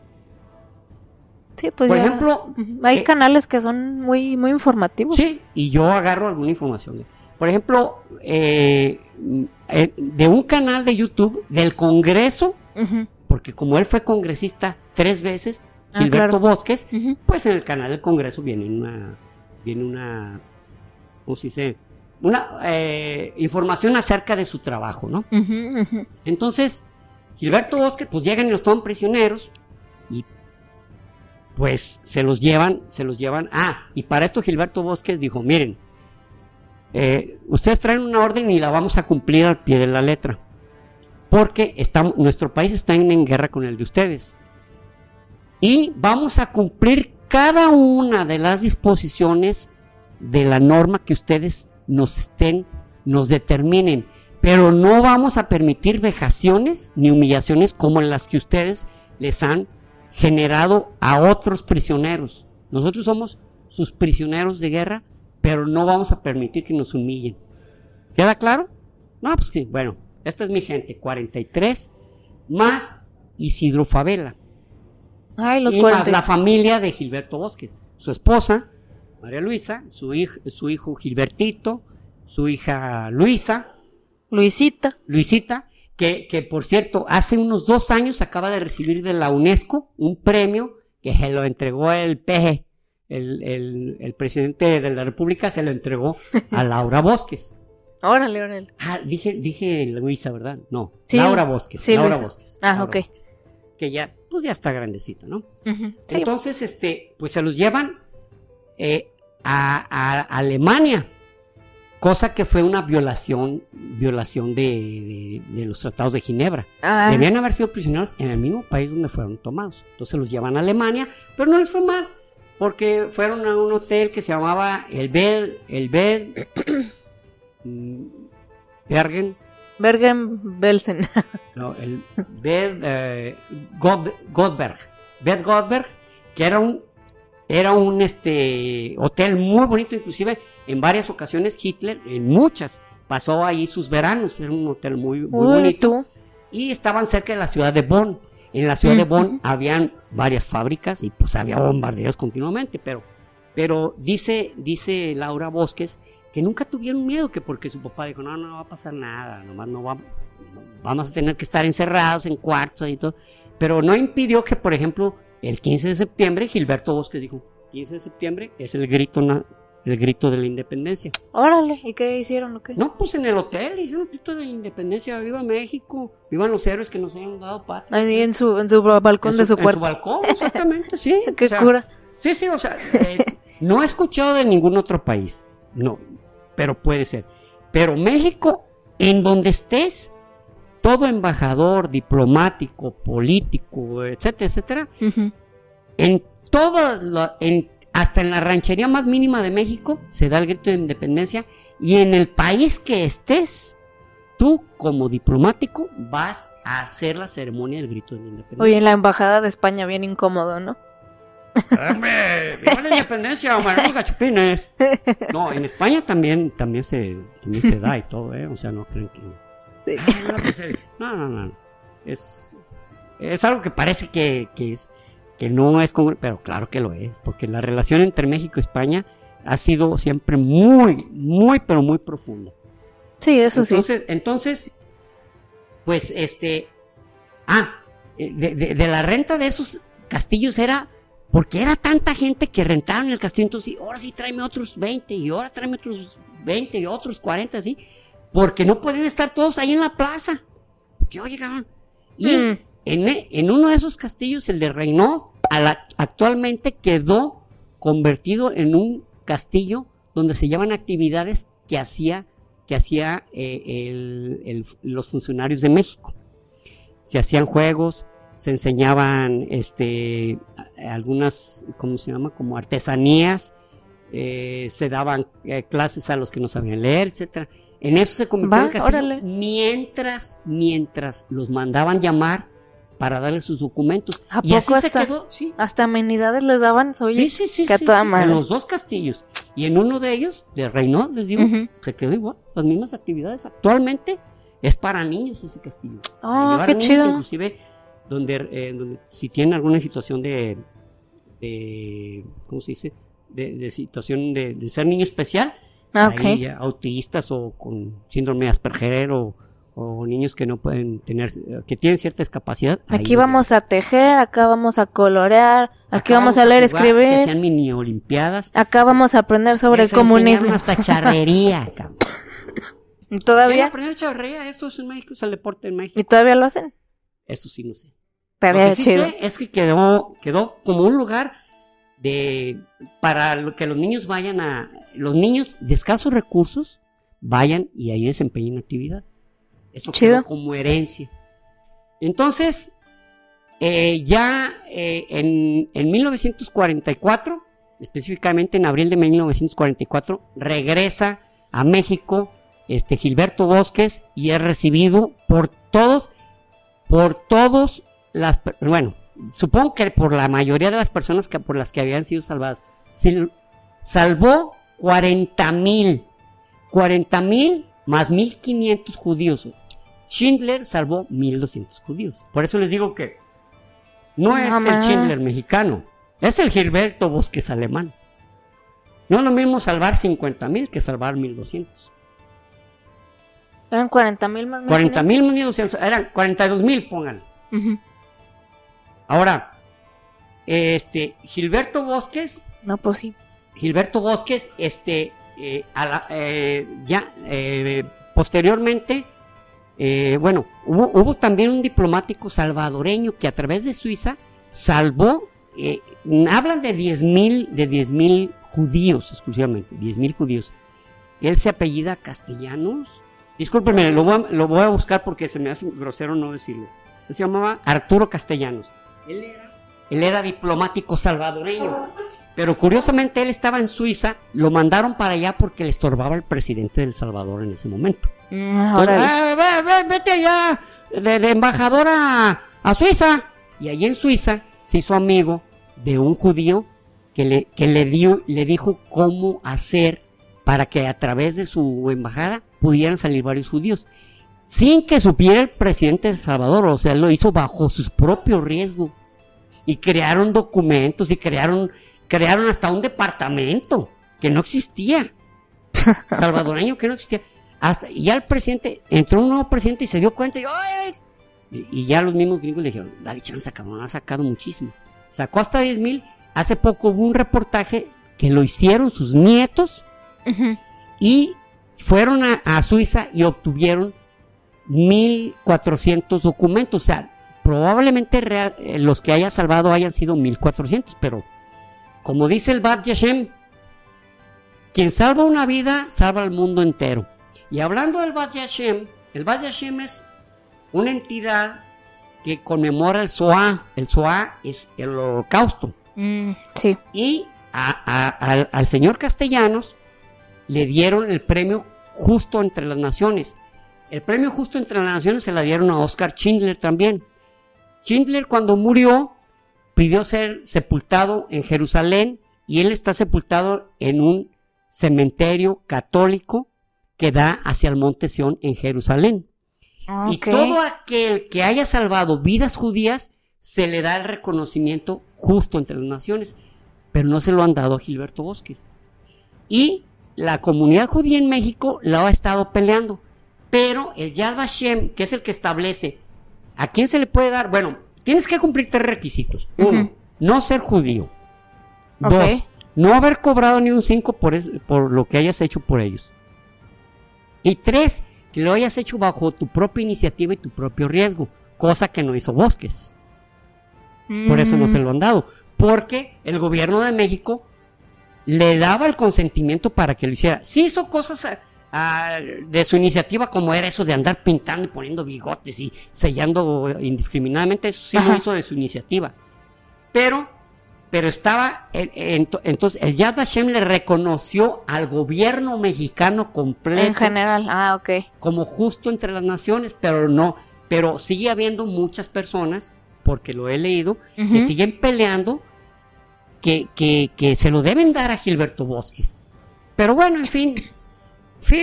Sí, pues Por ejemplo, hay eh, canales que son muy, muy informativos. Sí, y yo agarro alguna información. Por ejemplo, eh, eh, de un canal de YouTube del Congreso, porque como él fue congresista tres veces, ah, Gilberto Bosques, pues en el canal del Congreso viene una, viene una, ¿cómo se dice? Una información acerca de su trabajo, ¿no? Entonces, Gilberto Bosques, pues llegan y los toman prisioneros, y pues se los llevan, se los llevan. Ah, y para esto Gilberto Bosques dijo, miren, eh, ustedes traen una orden y la vamos a cumplir al pie de la letra. Porque nuestro país está en, guerra con el de ustedes. Y vamos a cumplir cada una de las disposiciones de la norma que ustedes nos estén, nos determinen. Pero no vamos a permitir vejaciones ni humillaciones como las que ustedes les han generado a otros prisioneros. Nosotros somos sus prisioneros de guerra, pero no vamos a permitir que nos humillen. ¿Queda claro? No, pues sí, bueno, esta es mi gente, 43, más Isidro Favela. Ay, los y más la familia de Gilberto Bosque, su esposa, María Luisa, su, hijo, su hijo Gilbertito, su hija Luisa. Luisita. Luisita, que, que, por cierto, hace unos dos años acaba de recibir de la UNESCO un premio que se lo entregó el PG, el, el, el presidente de la República se lo entregó a Laura Bosques. Órale, órale. Ah, dije, dije Luisa, ¿verdad? No, Laura Bosques. Sí, Laura Bosques. Ah, ok. que ya, pues ya está grandecita, ¿no? Entonces, este, pues se los llevan eh, a, a Alemania cosa que fue una violación, violación de, los tratados de Ginebra. Ah. Debían haber sido prisioneros en el mismo país donde fueron tomados. Entonces los llevan a Alemania, pero no les fue mal, porque fueron a un hotel que se llamaba el Bed, el Bed, Bergen. Bergen Belsen. no, el Bed eh, Godberg. Bed Godberg, que era un era un este, hotel muy bonito, inclusive en varias ocasiones Hitler, en muchas, pasó ahí sus veranos. Era un hotel muy, muy bonito. Y estaban cerca de la ciudad de Bonn. En la ciudad de Bonn habían varias fábricas y pues había bombardeos continuamente, pero, pero dice, dice Laura Bosques que nunca tuvieron miedo, que porque su papá dijo, no, no va a pasar nada, nomás no va, vamos a tener que estar encerrados en cuartos y todo. Pero no impidió que, por ejemplo, el 15 de septiembre, Gilberto Bosques dijo, 15 de septiembre es el grito, el grito de la independencia. Órale, ¿y qué hicieron o qué? No, pues en el hotel hicieron el grito de la independencia, viva México, vivan los héroes que nos hayan dado patria. Ahí en su, en su balcón de su cuarto. En su balcón, exactamente, sí. qué cura. Sí, sí, o sea, eh, no he escuchado de ningún otro país, no, pero puede ser. Pero México, en donde estés, todo embajador, diplomático, político, etcétera, etcétera, en todas, en, hasta en la ranchería más mínima de México, se da el grito de independencia y en el país que estés, tú como diplomático vas a hacer la ceremonia del grito de independencia. Oye, en la embajada de España bien incómodo, ¿no? ¡Hombre! ¡Viva la independencia, Gachupines! No, en España también, también, se, también se da y todo, ¿eh? O sea, no creen que... Ah, pues, eh, no, no, no, Es, es algo que parece que, que es que no es como, pero claro que lo es, porque la relación entre México y España ha sido siempre muy, muy, pero muy profunda. Sí, eso entonces, sí. Entonces, pues este, ah, eh, de, de, la renta de esos castillos era porque era tanta gente que rentaban el castillo, entonces, ahora sí tráeme otros 20, y ahora tráeme otros 20, y otros 40, así, porque no pueden estar todos ahí en la plaza. Porque, oye, cabrón. Y mm. en, en, uno de esos castillos, el de Reynó, actualmente quedó convertido en un castillo donde se llevan actividades que hacía, que hacía eh, los funcionarios de México. Se hacían juegos, se enseñaban este, algunas, ¿cómo se llama? Como artesanías, eh, se daban eh, clases a los que no sabían leer, etcétera. En eso se convirtió en castillo mientras, mientras los mandaban llamar para darle sus documentos. ¿A y poco así hasta, se quedó, sí. Hasta amenidades les daban, oye, sí, sí, sí, que toda En los dos castillos. Y en uno de ellos, de Reino, les digo, se quedó igual, las mismas actividades. Actualmente es para niños ese castillo. Ah, qué chido. Inclusive, donde, eh, donde si tienen alguna situación de, de ¿cómo se dice? De, situación de, ser niño especial, ah, autistas o con síndrome de Asperger o o niños que no pueden tener, que tienen cierta discapacidad. Aquí vamos a tejer, acá vamos a colorear, aquí vamos, a leer, escribir. Se hacían mini olimpiadas. Acá vamos a aprender sobre el comunismo. hasta charrería, ¿Y todavía? aprender charrería? Esto es en México, es el deporte en México. ¿Y todavía lo hacen? Eso sí no sé. lo que sí sé es que quedó, quedó como un lugar de, para que los niños vayan a, los niños de escasos recursos vayan y ahí desempeñen actividades. Eso quedó como herencia. Entonces, eh, ya eh, en, en 1944, específicamente en abril de 1944, regresa a México este Gilberto Bosques y es recibido por todos, por todos las, bueno, supongo que por la mayoría de las personas que por las que habían sido salvadas, salvó 40 mil, 40 mil más 1500 judíos. Schindler salvó 1200 judíos. Por eso les digo que no es el Schindler mexicano, es el Gilberto Bosques alemán. No es lo mismo salvar 50 mil que salvar 1200. Eran 40 mil más 40 mil más 1200, eran 42 mil, pongan. Ahora, este, Gilberto Bosques. No, pues sí. Gilberto Bosques, este, eh, eh, ya, eh, posteriormente bueno, hubo, también un diplomático salvadoreño que a través de Suiza salvó, hablan de 10.000 de 10 judíos exclusivamente, 10.000 judíos. Él se apellida Castellanos. Discúlpeme, lo voy, a, buscar porque se me hace grosero no decirlo. Se llamaba Arturo Castellanos. Él era, él era diplomático salvadoreño. Pero curiosamente él estaba en Suiza, lo mandaron para allá porque le estorbaba el presidente del Salvador en ese momento. Mm, ah, vete allá de, embajador a, Suiza. Y allí en Suiza se hizo amigo de un judío que le, que le, dio, le dijo cómo hacer para que a través de su embajada pudieran salir varios judíos. Sin que supiera el presidente de El Salvador, o sea, lo hizo bajo su propio riesgo. Y crearon documentos y crearon crearon hasta un departamento que no existía. salvadoreño que no existía. Hasta, y ya el presidente, entró un nuevo presidente y se dio cuenta y, y, ya los mismos gringos le dijeron, dale chance, cabrón, ha sacado muchísimo. Sacó hasta 10 mil. Hace poco hubo un reportaje que lo hicieron sus nietos y fueron a, Suiza y obtuvieron 1.400 documentos. O sea, probablemente eh, los que haya salvado hayan sido 1.400, pero como dice el Bad Yashem, quien salva una vida, salva al mundo entero. Y hablando del Bad Yashem, el Bad Yashem es una entidad que conmemora el SOA. El SOA es el holocausto. Mm, sí. Y al, señor Castellanos le dieron el premio justo entre las naciones. El premio justo entre las naciones se la dieron a Oscar Schindler también. Schindler cuando murió pidió ser sepultado en Jerusalén y él está sepultado en un cementerio católico que da hacia el monte Sión en Jerusalén. Y todo aquel que haya salvado vidas judías se le da el reconocimiento justo entre las naciones, pero no se lo han dado a Gilberto Bosques. Y la comunidad judía en México la ha estado peleando, pero el Yad Vashem, que es el que establece a quién se le puede dar, bueno, Tienes que cumplir tres requisitos. Uno, no ser judío. Dos, no haber cobrado ni un cinco por, por lo que hayas hecho por ellos. Y tres, que lo hayas hecho bajo tu propia iniciativa y tu propio riesgo, cosa que no hizo Bosques. Por eso no se lo han dado. Porque el gobierno de México le daba el consentimiento para que lo hiciera. Sí hizo cosas de su iniciativa como era eso de andar pintando y poniendo bigotes y sellando indiscriminadamente, eso sí lo hizo de su iniciativa. Pero, pero estaba, entonces el Yad Vashem le reconoció al gobierno mexicano completo. En general, ah, ok. Como justo entre las naciones, pero no, pero sigue habiendo muchas personas, porque lo he leído, que siguen peleando que, que, que se lo deben dar a Gilberto Bosques. Pero bueno, en fin,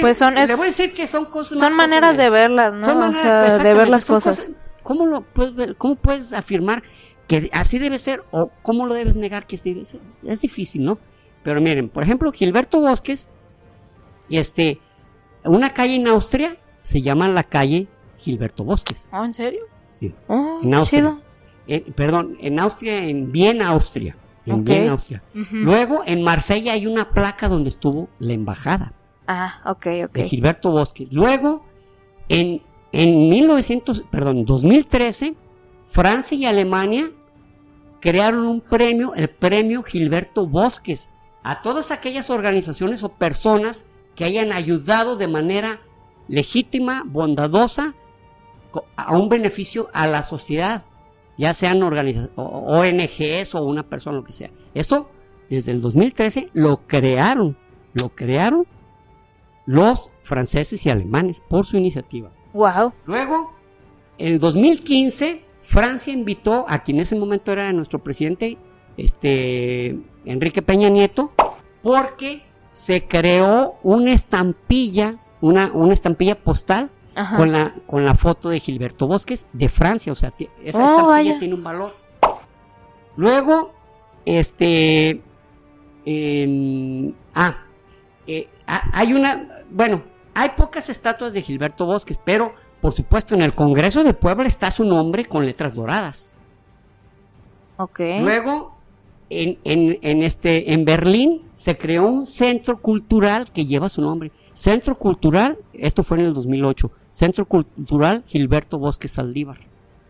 pues son, le voy a decir que son cosas Son maneras de verlas, ¿no? o sea, de ver las cosas. ¿cómo, lo puedes ver? ¿Cómo puedes afirmar que así debe ser o cómo lo debes negar que así debe ser? Es difícil, ¿no? Pero miren, por ejemplo, Gilberto Bosques, este, una calle en Austria se llama la calle Gilberto Bosques. ¿Ah, en serio? Sí. Oh, en Austria. perdón, en Austria, en Viena, Austria. En Viena, Austria. Luego, en Marsella hay una placa donde estuvo la embajada. Ah, ok, ok. De Gilberto Bosques. Luego, en, en 1900, perdón, 2013, Francia y Alemania crearon un premio, el premio Gilberto Bosques, a todas aquellas organizaciones o personas que hayan ayudado de manera legítima, bondadosa, a un beneficio a la sociedad, ya sean ONGs o una persona, lo que sea. Eso, desde el 2013, lo crearon, lo crearon los franceses y alemanes por su iniciativa. Wow. Luego, en 2015, Francia invitó a quien en ese momento era nuestro presidente, este Enrique Peña Nieto, porque se creó una estampilla, una, una estampilla postal con la, con la foto de Gilberto Bosques de Francia. O sea, esa oh, estampilla tiene un valor. Luego, este. ah, eh, hay una, bueno, hay pocas estatuas de Gilberto Bosques, pero por supuesto en el Congreso de Puebla está su nombre con letras doradas. Ok. Luego, en, en, este, en Berlín se creó un centro cultural que lleva su nombre. Centro Cultural, esto fue en el 2008, Centro Cultural Gilberto Bosques Saldívar.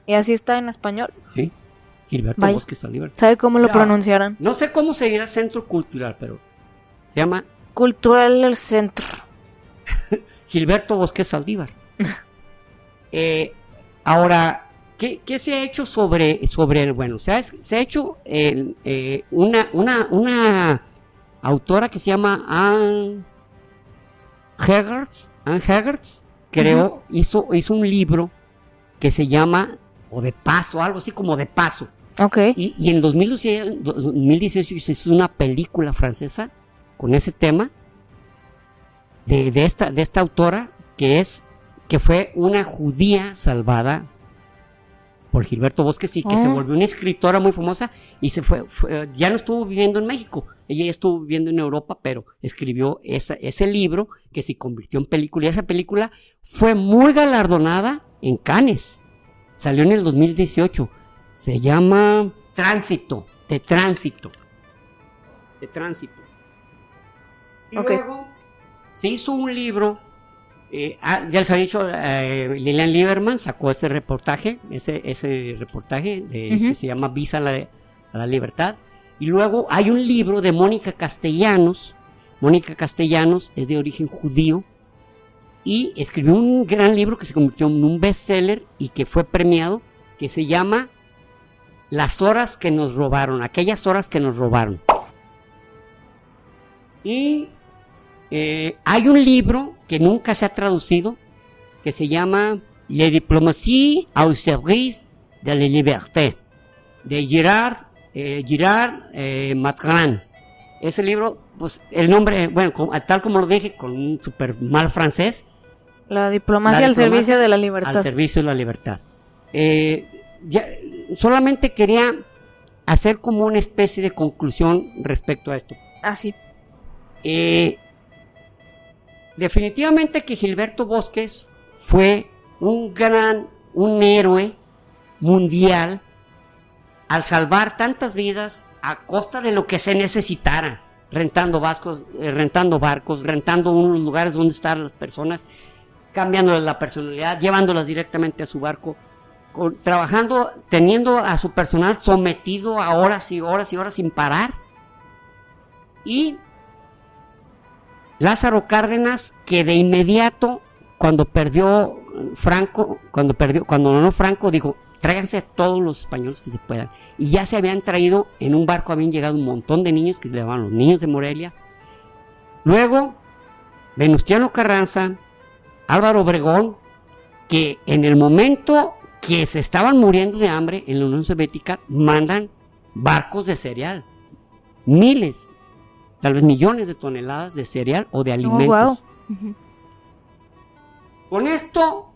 ¿Y así está en español? Sí, Gilberto Bosques Saldívar. ¿Sabe cómo lo pronunciaron? No sé cómo se dirá Centro Cultural, pero se llama Cultural del Centro. Gilberto Bosque Saldívar. Eh, ahora, ¿qué, se ha hecho sobre, sobre el bueno? Se ha, se ha hecho eh, una, una, una autora que se llama Anne Hegertz, Anne Hegertz creó, hizo, hizo un libro que se llama, o de paso, algo así como de paso. Ok. Y, y en 2018 se hizo una película francesa con ese tema de, esta, de esta autora que es que fue una judía salvada por Gilberto Bosques y que se Oh. volvió una escritora muy famosa y se fue, fue- ya no estuvo viviendo en México, ella ya estuvo viviendo en Europa, pero escribió esa- ese libro que se convirtió en película. Y esa película fue muy galardonada en Cannes, salió en el 2018, se llama Tránsito, de Tránsito, de Tránsito. Y luego se hizo un libro eh, ah, ya les había dicho, eh, Lilian Lieberman sacó ese reportaje, ese, ese reportaje de- que se llama Visa a la, a la Libertad. Y luego hay un libro de Mónica Castellanos. Mónica Castellanos es de origen judío y escribió un gran libro que se convirtió en un bestseller y que fue premiado, que se llama Las horas que nos robaron, aquellas horas que nos robaron. Y eh, hay un libro que nunca se ha traducido que se llama Le diplomatie au service de la liberté de Girard, eh, Girard eh, Matran. Ese libro, pues el nombre, bueno, tal como lo dije, con un super mal francés, La diplomacia La al servicio de la al libertad. servicio de la libertad. Eh, ya- solamente quería hacer como una especie de conclusión respecto a esto. Así. Eh, definitivamente que Gilberto Bosques fue un gran, un héroe mundial al salvar tantas vidas a costa de lo que se necesitara, rentando, vascos, eh, rentando barcos, rentando unos lugares donde están las personas, cambiándoles la personalidad, llevándolas directamente a su barco, trabajando, teniendo a su personal sometido a horas y horas y horas sin parar. Y Lázaro Cárdenas, que de inmediato, cuando perdió Franco, cuando perdió, cuando no Franco, dijo, tráiganse a todos los españoles que se puedan. Y ya se habían traído, en un barco habían llegado un montón de niños, que se llamaban los niños de Morelia. Luego, Venustiano Carranza, Álvaro Obregón, que en el momento que se estaban muriendo de hambre en la Unión Soviética, mandan barcos de cereal. Miles, tal vez millones de toneladas de cereal o de alimentos. wow. Ujú. Con esto,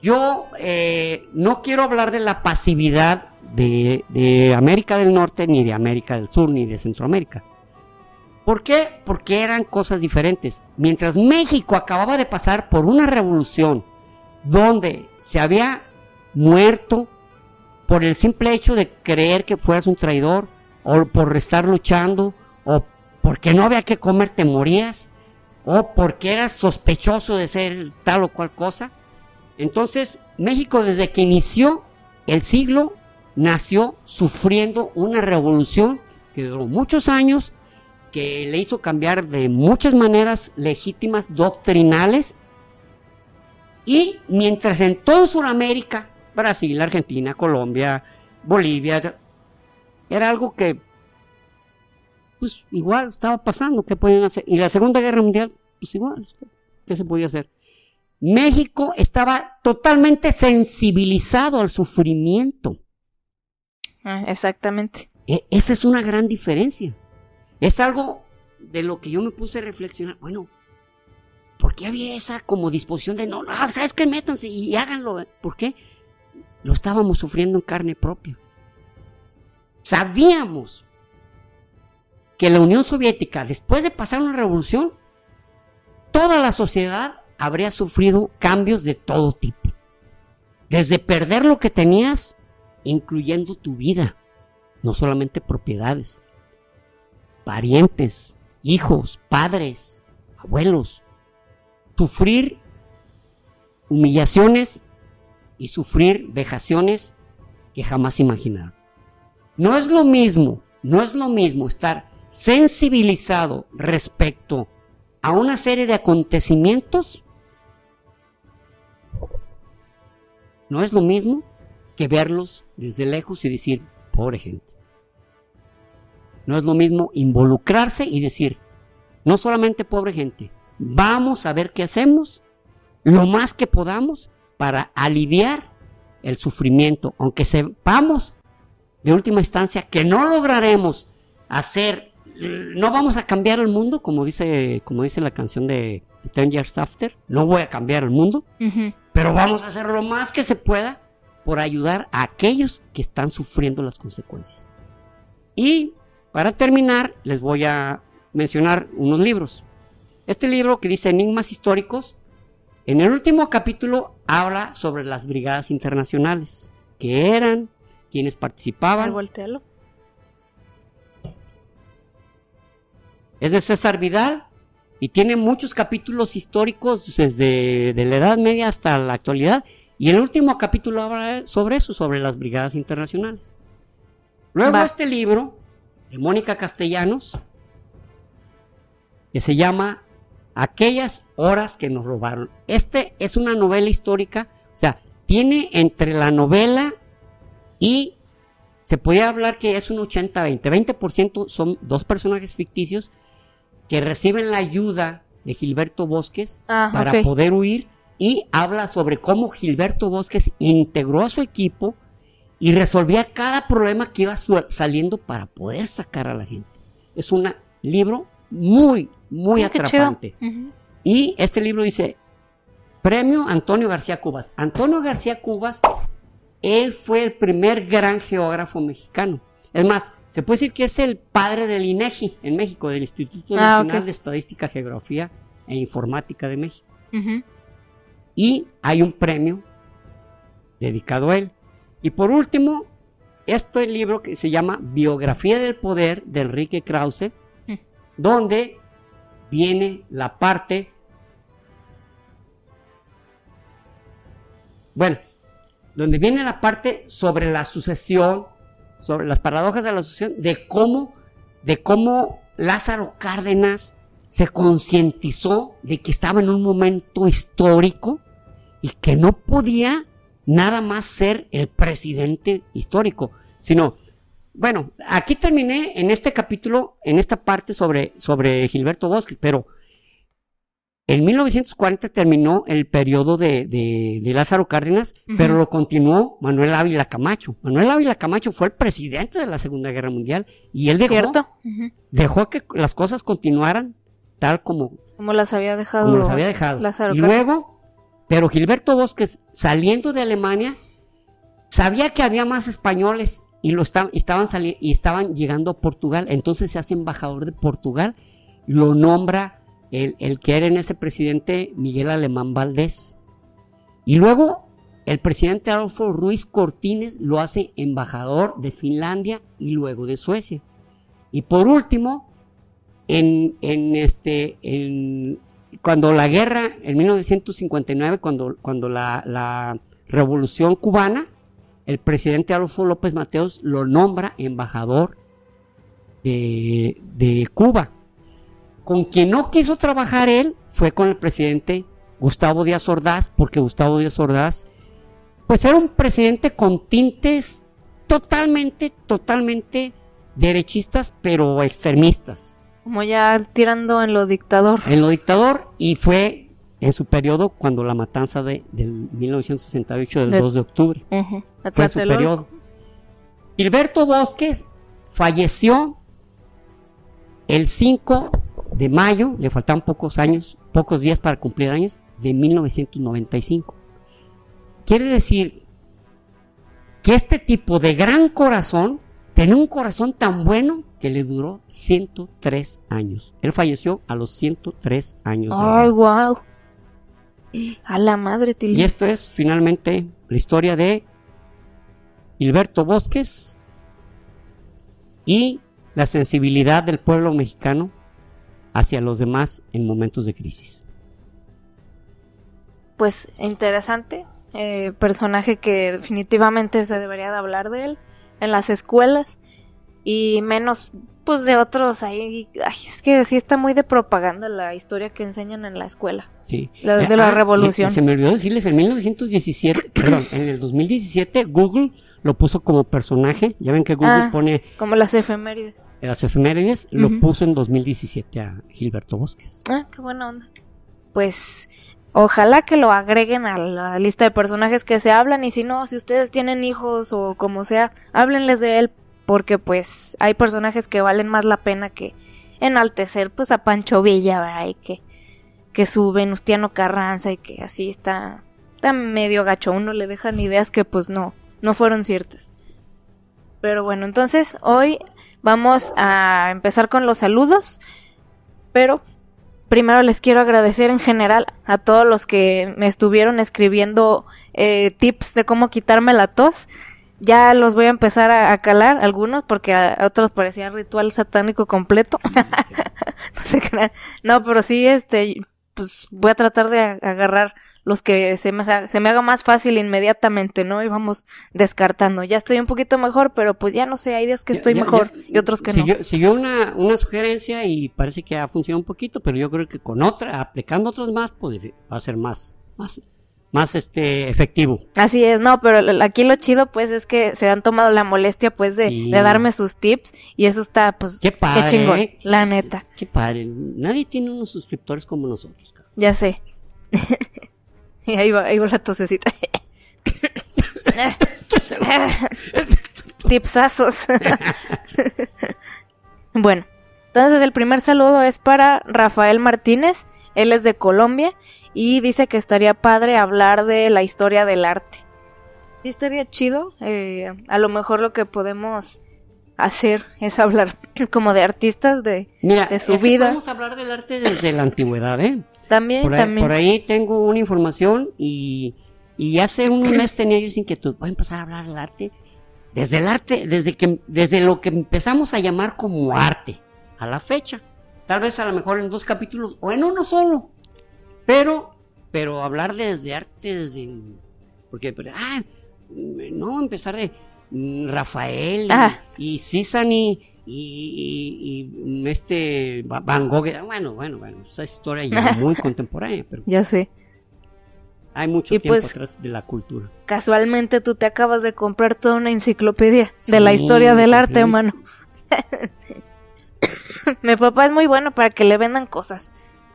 yo eh, no quiero hablar de la pasividad de, de América del Norte, ni de América del Sur, ni de Centroamérica. ¿Por qué? Porque eran cosas diferentes. Mientras México acababa de pasar por una revolución donde se había muerto por el simple hecho de creer que fueras un traidor, o por estar luchando, o porque no había que comer te morías, o porque eras sospechoso de ser tal o cual cosa. Entonces, México desde que inició el siglo nació sufriendo una revolución que duró muchos años, que le hizo cambiar de muchas maneras legítimas, doctrinales, y mientras en toda Sudamérica, Brasil, Argentina, Colombia, Bolivia, era algo que pues igual estaba pasando, ¿qué podían hacer? Y la Segunda Guerra Mundial, pues igual, ¿qué se podía hacer? México estaba totalmente sensibilizado al sufrimiento. Ah, exactamente. E- esa es una gran diferencia. Es algo de lo que yo me puse a reflexionar. Bueno, ¿por qué había esa como disposición de no, no, sabes que métanse y háganlo? eh? ¿Por qué? Lo estábamos sufriendo en carne propia. Sabíamos que la Unión Soviética, después de pasar una revolución, toda la sociedad habría sufrido cambios de todo tipo. Desde perder lo que tenías, incluyendo tu vida, no solamente propiedades, parientes, hijos, padres, abuelos. Sufrir humillaciones y sufrir vejaciones que jamás imaginaron. No es lo mismo, no es lo mismo estar sensibilizado respecto a una serie de acontecimientos. No es lo mismo que verlos desde lejos y decir, pobre gente. No es lo mismo involucrarse y decir, no solamente pobre gente, vamos a ver qué hacemos, lo más que podamos para aliviar el sufrimiento, aunque sepamos de última instancia que no lograremos hacer, no vamos a cambiar el mundo, como dice, como dice la canción de Ten Years After, no voy a cambiar el mundo, pero vamos a hacer lo más que se pueda por ayudar a aquellos que están sufriendo las consecuencias. Y para terminar, les voy a mencionar unos libros. Este libro que dice Enigmas históricos, en el último capítulo habla sobre las brigadas internacionales, que eran, quienes participaban. Es de César Vidal y tiene muchos capítulos históricos desde de la Edad Media hasta la actualidad y el último capítulo habla sobre eso, sobre las brigadas internacionales. Luego este libro de Mónica Castellanos, que se llama Aquellas horas que nos robaron. Este es una novela histórica, o sea, tiene entre la novela y se puede hablar que es un 80-20. 20%, son dos personajes ficticios que reciben la ayuda de Gilberto Bosques ah, para poder huir y habla sobre cómo Gilberto Bosques integró a su equipo y resolvía cada problema que iba saliendo para poder sacar a la gente. Es un libro muy, muy atrapante. Y este libro dice, Premio Antonio García Cubas. Antonio García Cubas, él fue el primer gran geógrafo mexicano. Es más, se puede decir que es el padre del INEGI en México, del Instituto ah, Nacional de Estadística, Geografía e Informática de México y hay un premio dedicado a él. Y por último, este libro que se llama Biografía del Poder de Enrique Krause, mm. donde viene la parte, bueno, donde viene la parte sobre la sucesión, sobre las paradojas de la sucesión, de cómo, de cómo Lázaro Cárdenas se concientizó de que estaba en un momento histórico y que no podía nada más ser el presidente histórico, sino, bueno, aquí terminé en este capítulo, en esta parte sobre, sobre Gilberto Bosques, pero en 1940 terminó el periodo de, Lázaro Cárdenas, pero lo continuó Manuel Ávila Camacho. Manuel Ávila Camacho fue el presidente de la Segunda Guerra Mundial y él dejó, dejó que las cosas continuaran tal como, como las había dejado. Como las había dejado. y luego pero Gilberto Bosques, saliendo de Alemania, sabía que había más españoles y, lo estaban, y estaban llegando a Portugal. Entonces se hace embajador de Portugal, lo nombra el, que era en ese presidente Miguel Alemán Valdés. Y luego el presidente Adolfo Ruiz Cortines lo hace embajador de Finlandia y luego de Suecia. Y por último, en, en, este, en cuando la guerra, en 1959, cuando, cuando la, revolución cubana, el presidente Adolfo López Mateos lo nombra embajador de, de, Cuba. Con quien no quiso trabajar él fue con el presidente Gustavo Díaz Ordaz, porque Gustavo Díaz Ordaz, pues era un presidente con tintes totalmente, totalmente derechistas, pero extremistas. Como ya tirando en lo dictador. En lo dictador y fue en su periodo cuando la matanza de, del 1968 del 2 de octubre. Fue su periodo. Gilberto Bosques falleció el 5 de mayo, le faltaban pocos años, pocos días para cumplir años, de 1995. Quiere decir que este tipo de gran corazón, tenía un corazón tan bueno que le duró 103 años. Él falleció a los 103 años. ¡Ay, wow! A la madre, Y esto es finalmente la historia de Gilberto Bosques y la sensibilidad del pueblo mexicano hacia los demás en momentos de crisis. Pues interesante, eh, personaje que definitivamente se debería de hablar de él en las escuelas y menos pues de otros ahí. Es que sí está muy de propaganda la historia que enseñan en la escuela. Sí. De la ah, revolución. se me olvidó decirles en 1917 perdón en el 2017 Google lo puso como personaje. Ya ven que Google ah, pone como las efemérides. las efemérides lo puso en 2017 a Gilberto Bosques. Ah qué buena onda. Pues Ojalá que lo agreguen a la lista de personajes que se hablan y si no, si ustedes tienen hijos o como sea, háblenles de él porque pues hay personajes que valen más la pena que enaltecer pues a Pancho Villa, ¿verdad? Y que, que su Venustiano Carranza y que así está está medio gacho, uno le dejan ideas que pues no, no fueron ciertas. Pero bueno, entonces hoy vamos a empezar con los saludos, pero primero les quiero agradecer en general a todos los que me estuvieron escribiendo eh, tips de cómo quitarme la tos. Ya los voy a empezar a, calar, algunos, porque a, otros parecía ritual satánico completo. no sé qué. No, pero sí, este, pues voy a tratar de agarrar los que se me, se me haga más fácil inmediatamente, ¿no? Y vamos descartando. Ya estoy un poquito mejor, pero pues ya no sé, hay días que estoy mejor y otros que no. Siguió una, una sugerencia y parece que ha funcionado un poquito, pero yo creo que con otra, aplicando otros más, pues, va a ser más, más, más este efectivo. Así es, no, pero aquí lo chido pues es que se han tomado la molestia pues de, de darme sus tips y eso está pues qué, padre, qué chingón, ¿eh? la neta. Qué padre, nadie tiene unos suscriptores como nosotros. Ya sé. Y ahí va, ahí va la tosecita. Tipsazos. bueno, entonces el primer saludo es para Rafael Martínez. Él es de Colombia y dice que estaría padre hablar de la historia del arte. Sí, estaría chido. Eh, a lo mejor lo que podemos hacer es hablar como de artistas de, de su vida. Vamos a hablar del arte desde la antigüedad, ¿eh? También, por ahí, también. Por ahí tengo una información y, y hace un mes tenía yo sin inquietud. Voy a empezar a hablar del arte. Desde el arte, desde que, desde lo que empezamos a llamar como arte, a la fecha. Tal vez a lo mejor en dos capítulos o en uno solo. Pero, pero hablar desde arte, desde, porque, ah, no, empezar de mm, Rafael y, y y, y, este Van Gogh, bueno, bueno, bueno, esa historia ya muy contemporánea, pero ya sé. Hay mucho tiempo pues, atrás de la cultura. Casualmente tú te acabas de comprar toda una enciclopedia de la historia del arte, hermano. mi papá es muy bueno para que le vendan cosas.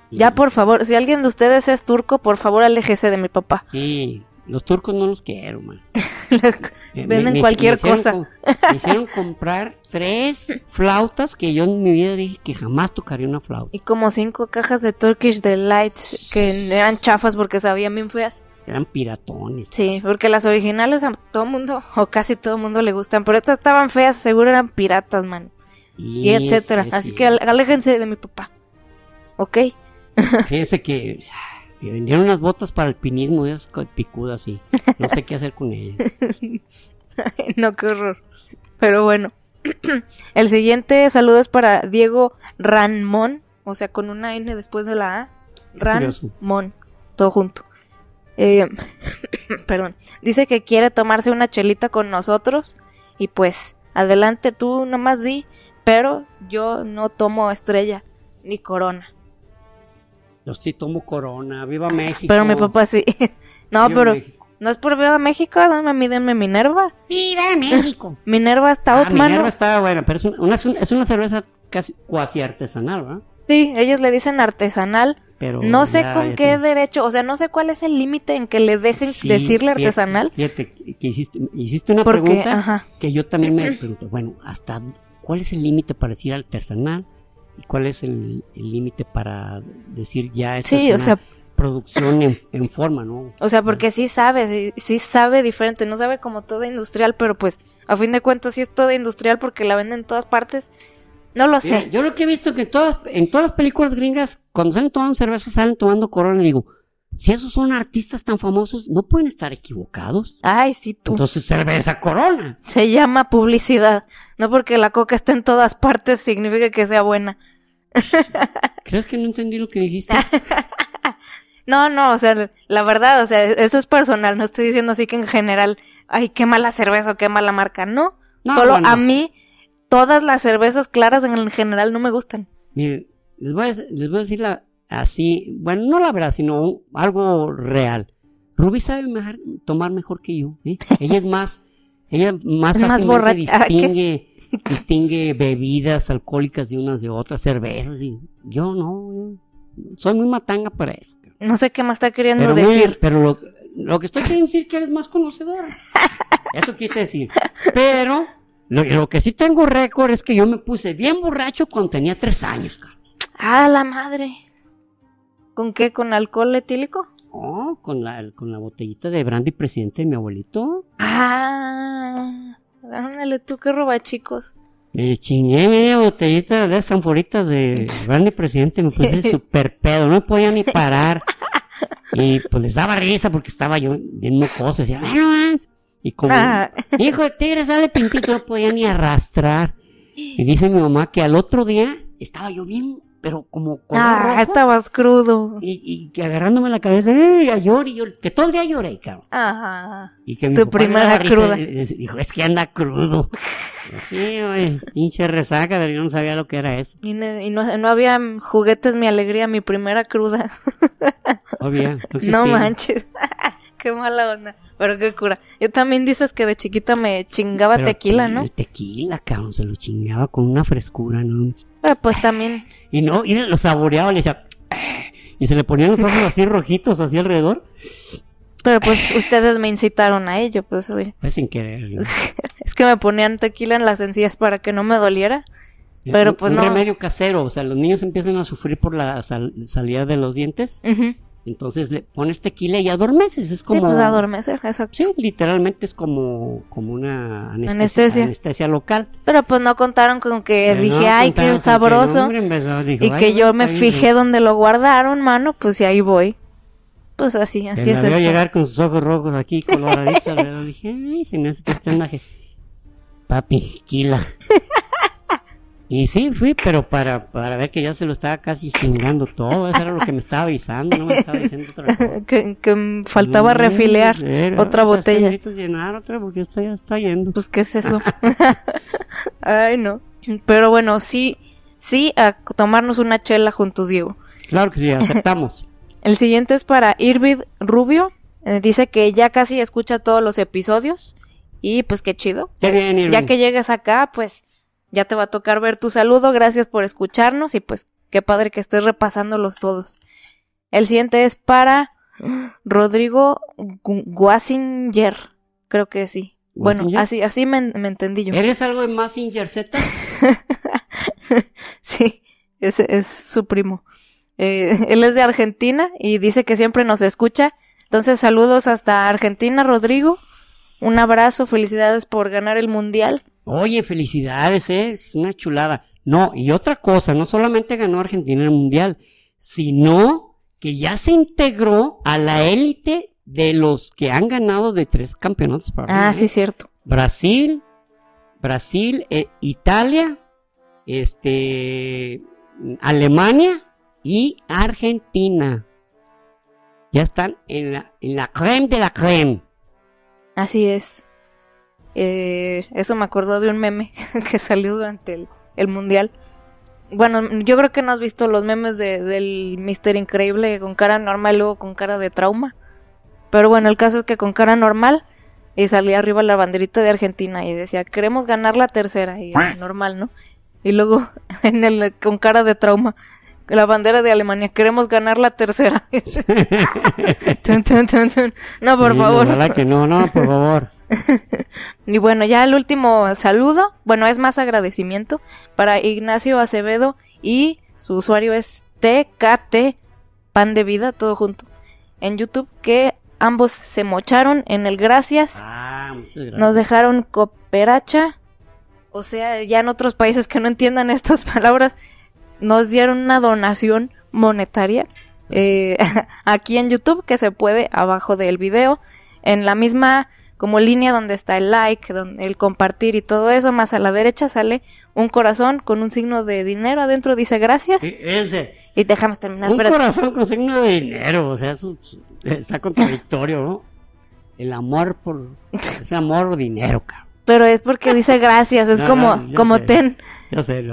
Ya, por favor, si alguien de ustedes es turco, por favor, aléjese de mi papá. Sí, los turcos no los quiero, man. Venden cualquier cosa. me hicieron comprar tres flautas que yo en mi vida dije que jamás tocaría una flauta. Y como cinco cajas de Turkish Delights que eran chafas porque sabían bien feas. Eran piratones. Sí, porque las originales a todo mundo, o casi todo mundo le gustan, pero estas estaban feas, seguro eran piratas, man. Y, etcétera. Así que aléjense de mi papá. ¿Ok? Fíjense que me vendieron unas botas para alpinismo, esas picudas y no sé qué hacer con ellas. no, qué horror. Pero bueno. El siguiente saludo es para Diego Ranmon, o sea, con una N después de la A. Ranmon, todo junto. Eh, perdón. Dice que quiere tomarse una chelita con nosotros y pues adelante tú nomás di, pero yo no tomo estrella ni corona. Yo sí tomo corona, viva México. Pero mi papá sí. No, pero no es por viva México, dame, mídenme Minerva. ¡Viva México! Minerva está ah, Minerva está buena, pero es una, es una cerveza casi cuasi artesanal, ¿verdad? Sí, ellos le dicen artesanal. Pero no sé con qué derecho, o sea, no sé cuál es el límite en que le dejen decirle artesanal. Fíjate, que hiciste, hiciste una pregunta que yo también me pregunto, bueno, ¿hasta cuál es el límite para decir artesanal? Y cuál es el límite para decir ya esta sí, es una producción en, forma, ¿no? O sea, porque sí sabe, sí, sabe diferente, no sabe como toda industrial, pero pues a fin de cuentas sí es toda industrial porque la venden en todas partes. No lo sé. yo lo que he visto que todas, en todas las películas gringas, cuando salen tomando cerveza, salen tomando corona, y digo, si esos son artistas tan famosos, no pueden estar equivocados. Ay, sí, tú. Entonces cerveza corona. Se llama publicidad. No porque la coca esté en todas partes significa que sea buena. ¿Crees que no entendí lo que dijiste? no, no, o sea, la verdad, o sea, eso es personal. No estoy diciendo así que en general, ay, qué mala cerveza o qué mala marca. No, solo a mí todas las cervezas claras en general no me gustan. Miren, les voy a, les voy a decir la, así, bueno, no la verdad, sino algo real. Ruby sabe tomar mejor que yo. ¿eh? Ella es más, ella más fácilmente distingue, distingue bebidas alcohólicas de unas de otras, cervezas y yo no, soy muy matanga para eso. No sé qué más está queriendo decir. pero lo, que estoy queriendo decir es que eres más conocedora. Eso quise decir. Pero lo, que sí tengo récord es que yo me puse bien borracho cuando tenía tres años. Ah, la madre. ¿Con qué? ¿Con alcohol etílico? Oh, con la, con la botellita de brandy presidente de mi abuelito. Ah, ándale tú que roba chicos. Me chingué media botellita de esas anforitas de brandy presidente, me puse súper pedo, no podía ni parar. Y pues les daba risa porque estaba yo bien mocoso, decía, y como, ah. hijo de tigre sale pintito, no podía ni arrastrar. Y dice mi mamá que al otro día estaba yo bien pero como Ah, estabas crudo. Y, y, que agarrándome la cabeza, ¡eh! A lloré, yo, que todo el día lloré, cabrón. Ajá. Y que tu primera cruda. dijo, es que anda crudo. sí, güey, pinche resaca, pero yo no sabía lo que era eso. Y, no, no, había juguetes, mi alegría, mi primera cruda. Obvio. No, no manches. qué mala onda. Pero qué cura. Yo también dices que de chiquita me chingaba tequila, ¿no? El tequila, cabrón, se lo chingaba con una frescura, ¿no? Eh, pues también. Y no, y lo saboreaba, le decía, y se le ponían los ojos así rojitos, así alrededor. Pero pues ustedes me incitaron a ello, pues. Pues sin querer. es que me ponían tequila en las encías para que no me doliera. Pero pues un no. remedio casero, o sea, los niños empiezan a sufrir por la salida de los dientes. Entonces le pones tequila y adormeces, es como... Sí, pues adormecer, exacto. Sí, literalmente es como, como una anestesia, anestesia. local. Pero pues no contaron con que dije, ay, qué sabroso. y que yo me fijé donde lo guardaron, mano, pues y ahí voy. Pues así, así es esto. llegar con sus ojos rojos aquí, coloraditos, dije, ay, se me hace que este Papi, tequila. Y sí, fui, pero para, para ver que ya se lo estaba casi chingando todo. Eso era lo que me estaba avisando, no me estaba diciendo otra cosa. que, faltaba refilear otra botella. llenar otra porque esta ya está yendo. Pues, ¿qué es eso? Ay, no. Pero bueno, sí, sí, a tomarnos una chela juntos, Diego. Claro que sí, aceptamos. El siguiente es para Irvid Rubio. Eh, dice que ya casi escucha todos los episodios. Y pues qué chido. Qué bien, Irving. Ya que llegues acá, pues ya te va a tocar ver tu saludo. Gracias por escucharnos y pues qué padre que estés repasándolos todos. El siguiente es para Rodrigo Guasinger. Creo que sí. Bueno, así, así me, entendí yo. ¿Eres algo de Massinger Z? sí, ese es su primo. Eh, él es de Argentina y dice que siempre nos escucha. Entonces, saludos hasta Argentina, Rodrigo. Un abrazo, felicidades por ganar el mundial. Oye, felicidades, ¿eh? es una chulada. No, y otra cosa, no solamente ganó Argentina el mundial, sino que ya se integró a la élite de los que han ganado de tres campeonatos. Para ah, sí, cierto. Brasil, Brasil, eh, Italia, este, Alemania y Argentina. Ya están en la, en la creme de la creme. Así es. Eh, eso me acordó de un meme que salió durante el, mundial. Bueno, yo creo que no has visto los memes de, del Mister Increíble con cara normal y luego con cara de trauma. Pero bueno, el caso es que con cara normal y salía arriba la banderita de Argentina y decía, queremos ganar la tercera. Y normal, ¿no? Y luego en el, con cara de trauma, la bandera de Alemania, queremos ganar la tercera. no, por favor. que no, no, por favor. y bueno, ya el último saludo, bueno, es más agradecimiento para Ignacio Acevedo y su usuario es TKT Pan de Vida, todo junto, en YouTube, que ambos se mocharon en el gracias. Ah, muchas gracias. Nos dejaron cooperacha. O sea, ya en otros países que no entiendan estas palabras, nos dieron una donación monetaria eh, aquí en YouTube que se puede abajo del video. En la misma como línea donde está el like, donde, el compartir y todo eso, más a la derecha sale un corazón con un signo de dinero, adentro dice gracias. ese. Y déjame terminar. Un corazón con signo de dinero, o sea, eso está contradictorio, ¿no? El amor por ese amor o dinero, cabrón. Pero es porque dice gracias, es como, como ten. Yo sé,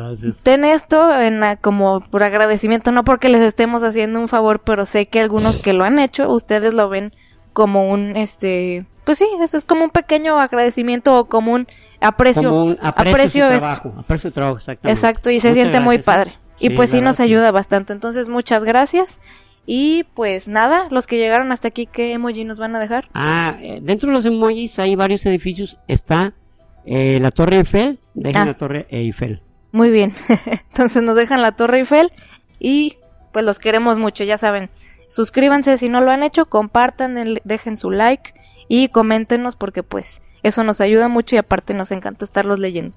Ten esto en como por agradecimiento, no porque les estemos haciendo un favor, pero sé que algunos que lo han hecho, ustedes lo ven como un, este, pues sí, eso es como un pequeño agradecimiento o como un aprecio. Como un aprecio, trabajo, aprecio trabajo, exactamente. Exacto, y se siente muy padre. y pues sí nos ayuda bastante. Entonces, muchas gracias. Y pues nada, los que llegaron hasta aquí, ¿qué emoji nos van a dejar? Ah, eh, dentro de los emojis hay varios edificios. Está eh, la Torre Eiffel, dejan ah. la Torre Eiffel. Muy bien, entonces nos dejan la Torre Eiffel y pues los queremos mucho, ya saben. Suscríbanse si no lo han hecho, compartan, dejen su like y coméntenos porque pues eso nos ayuda mucho y aparte nos encanta estarlos leyendo.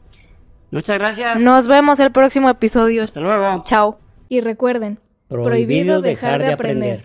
Muchas gracias. Nos vemos el próximo episodio. Hasta luego. Chao. Y recuerden, prohibido, dejar, de aprender.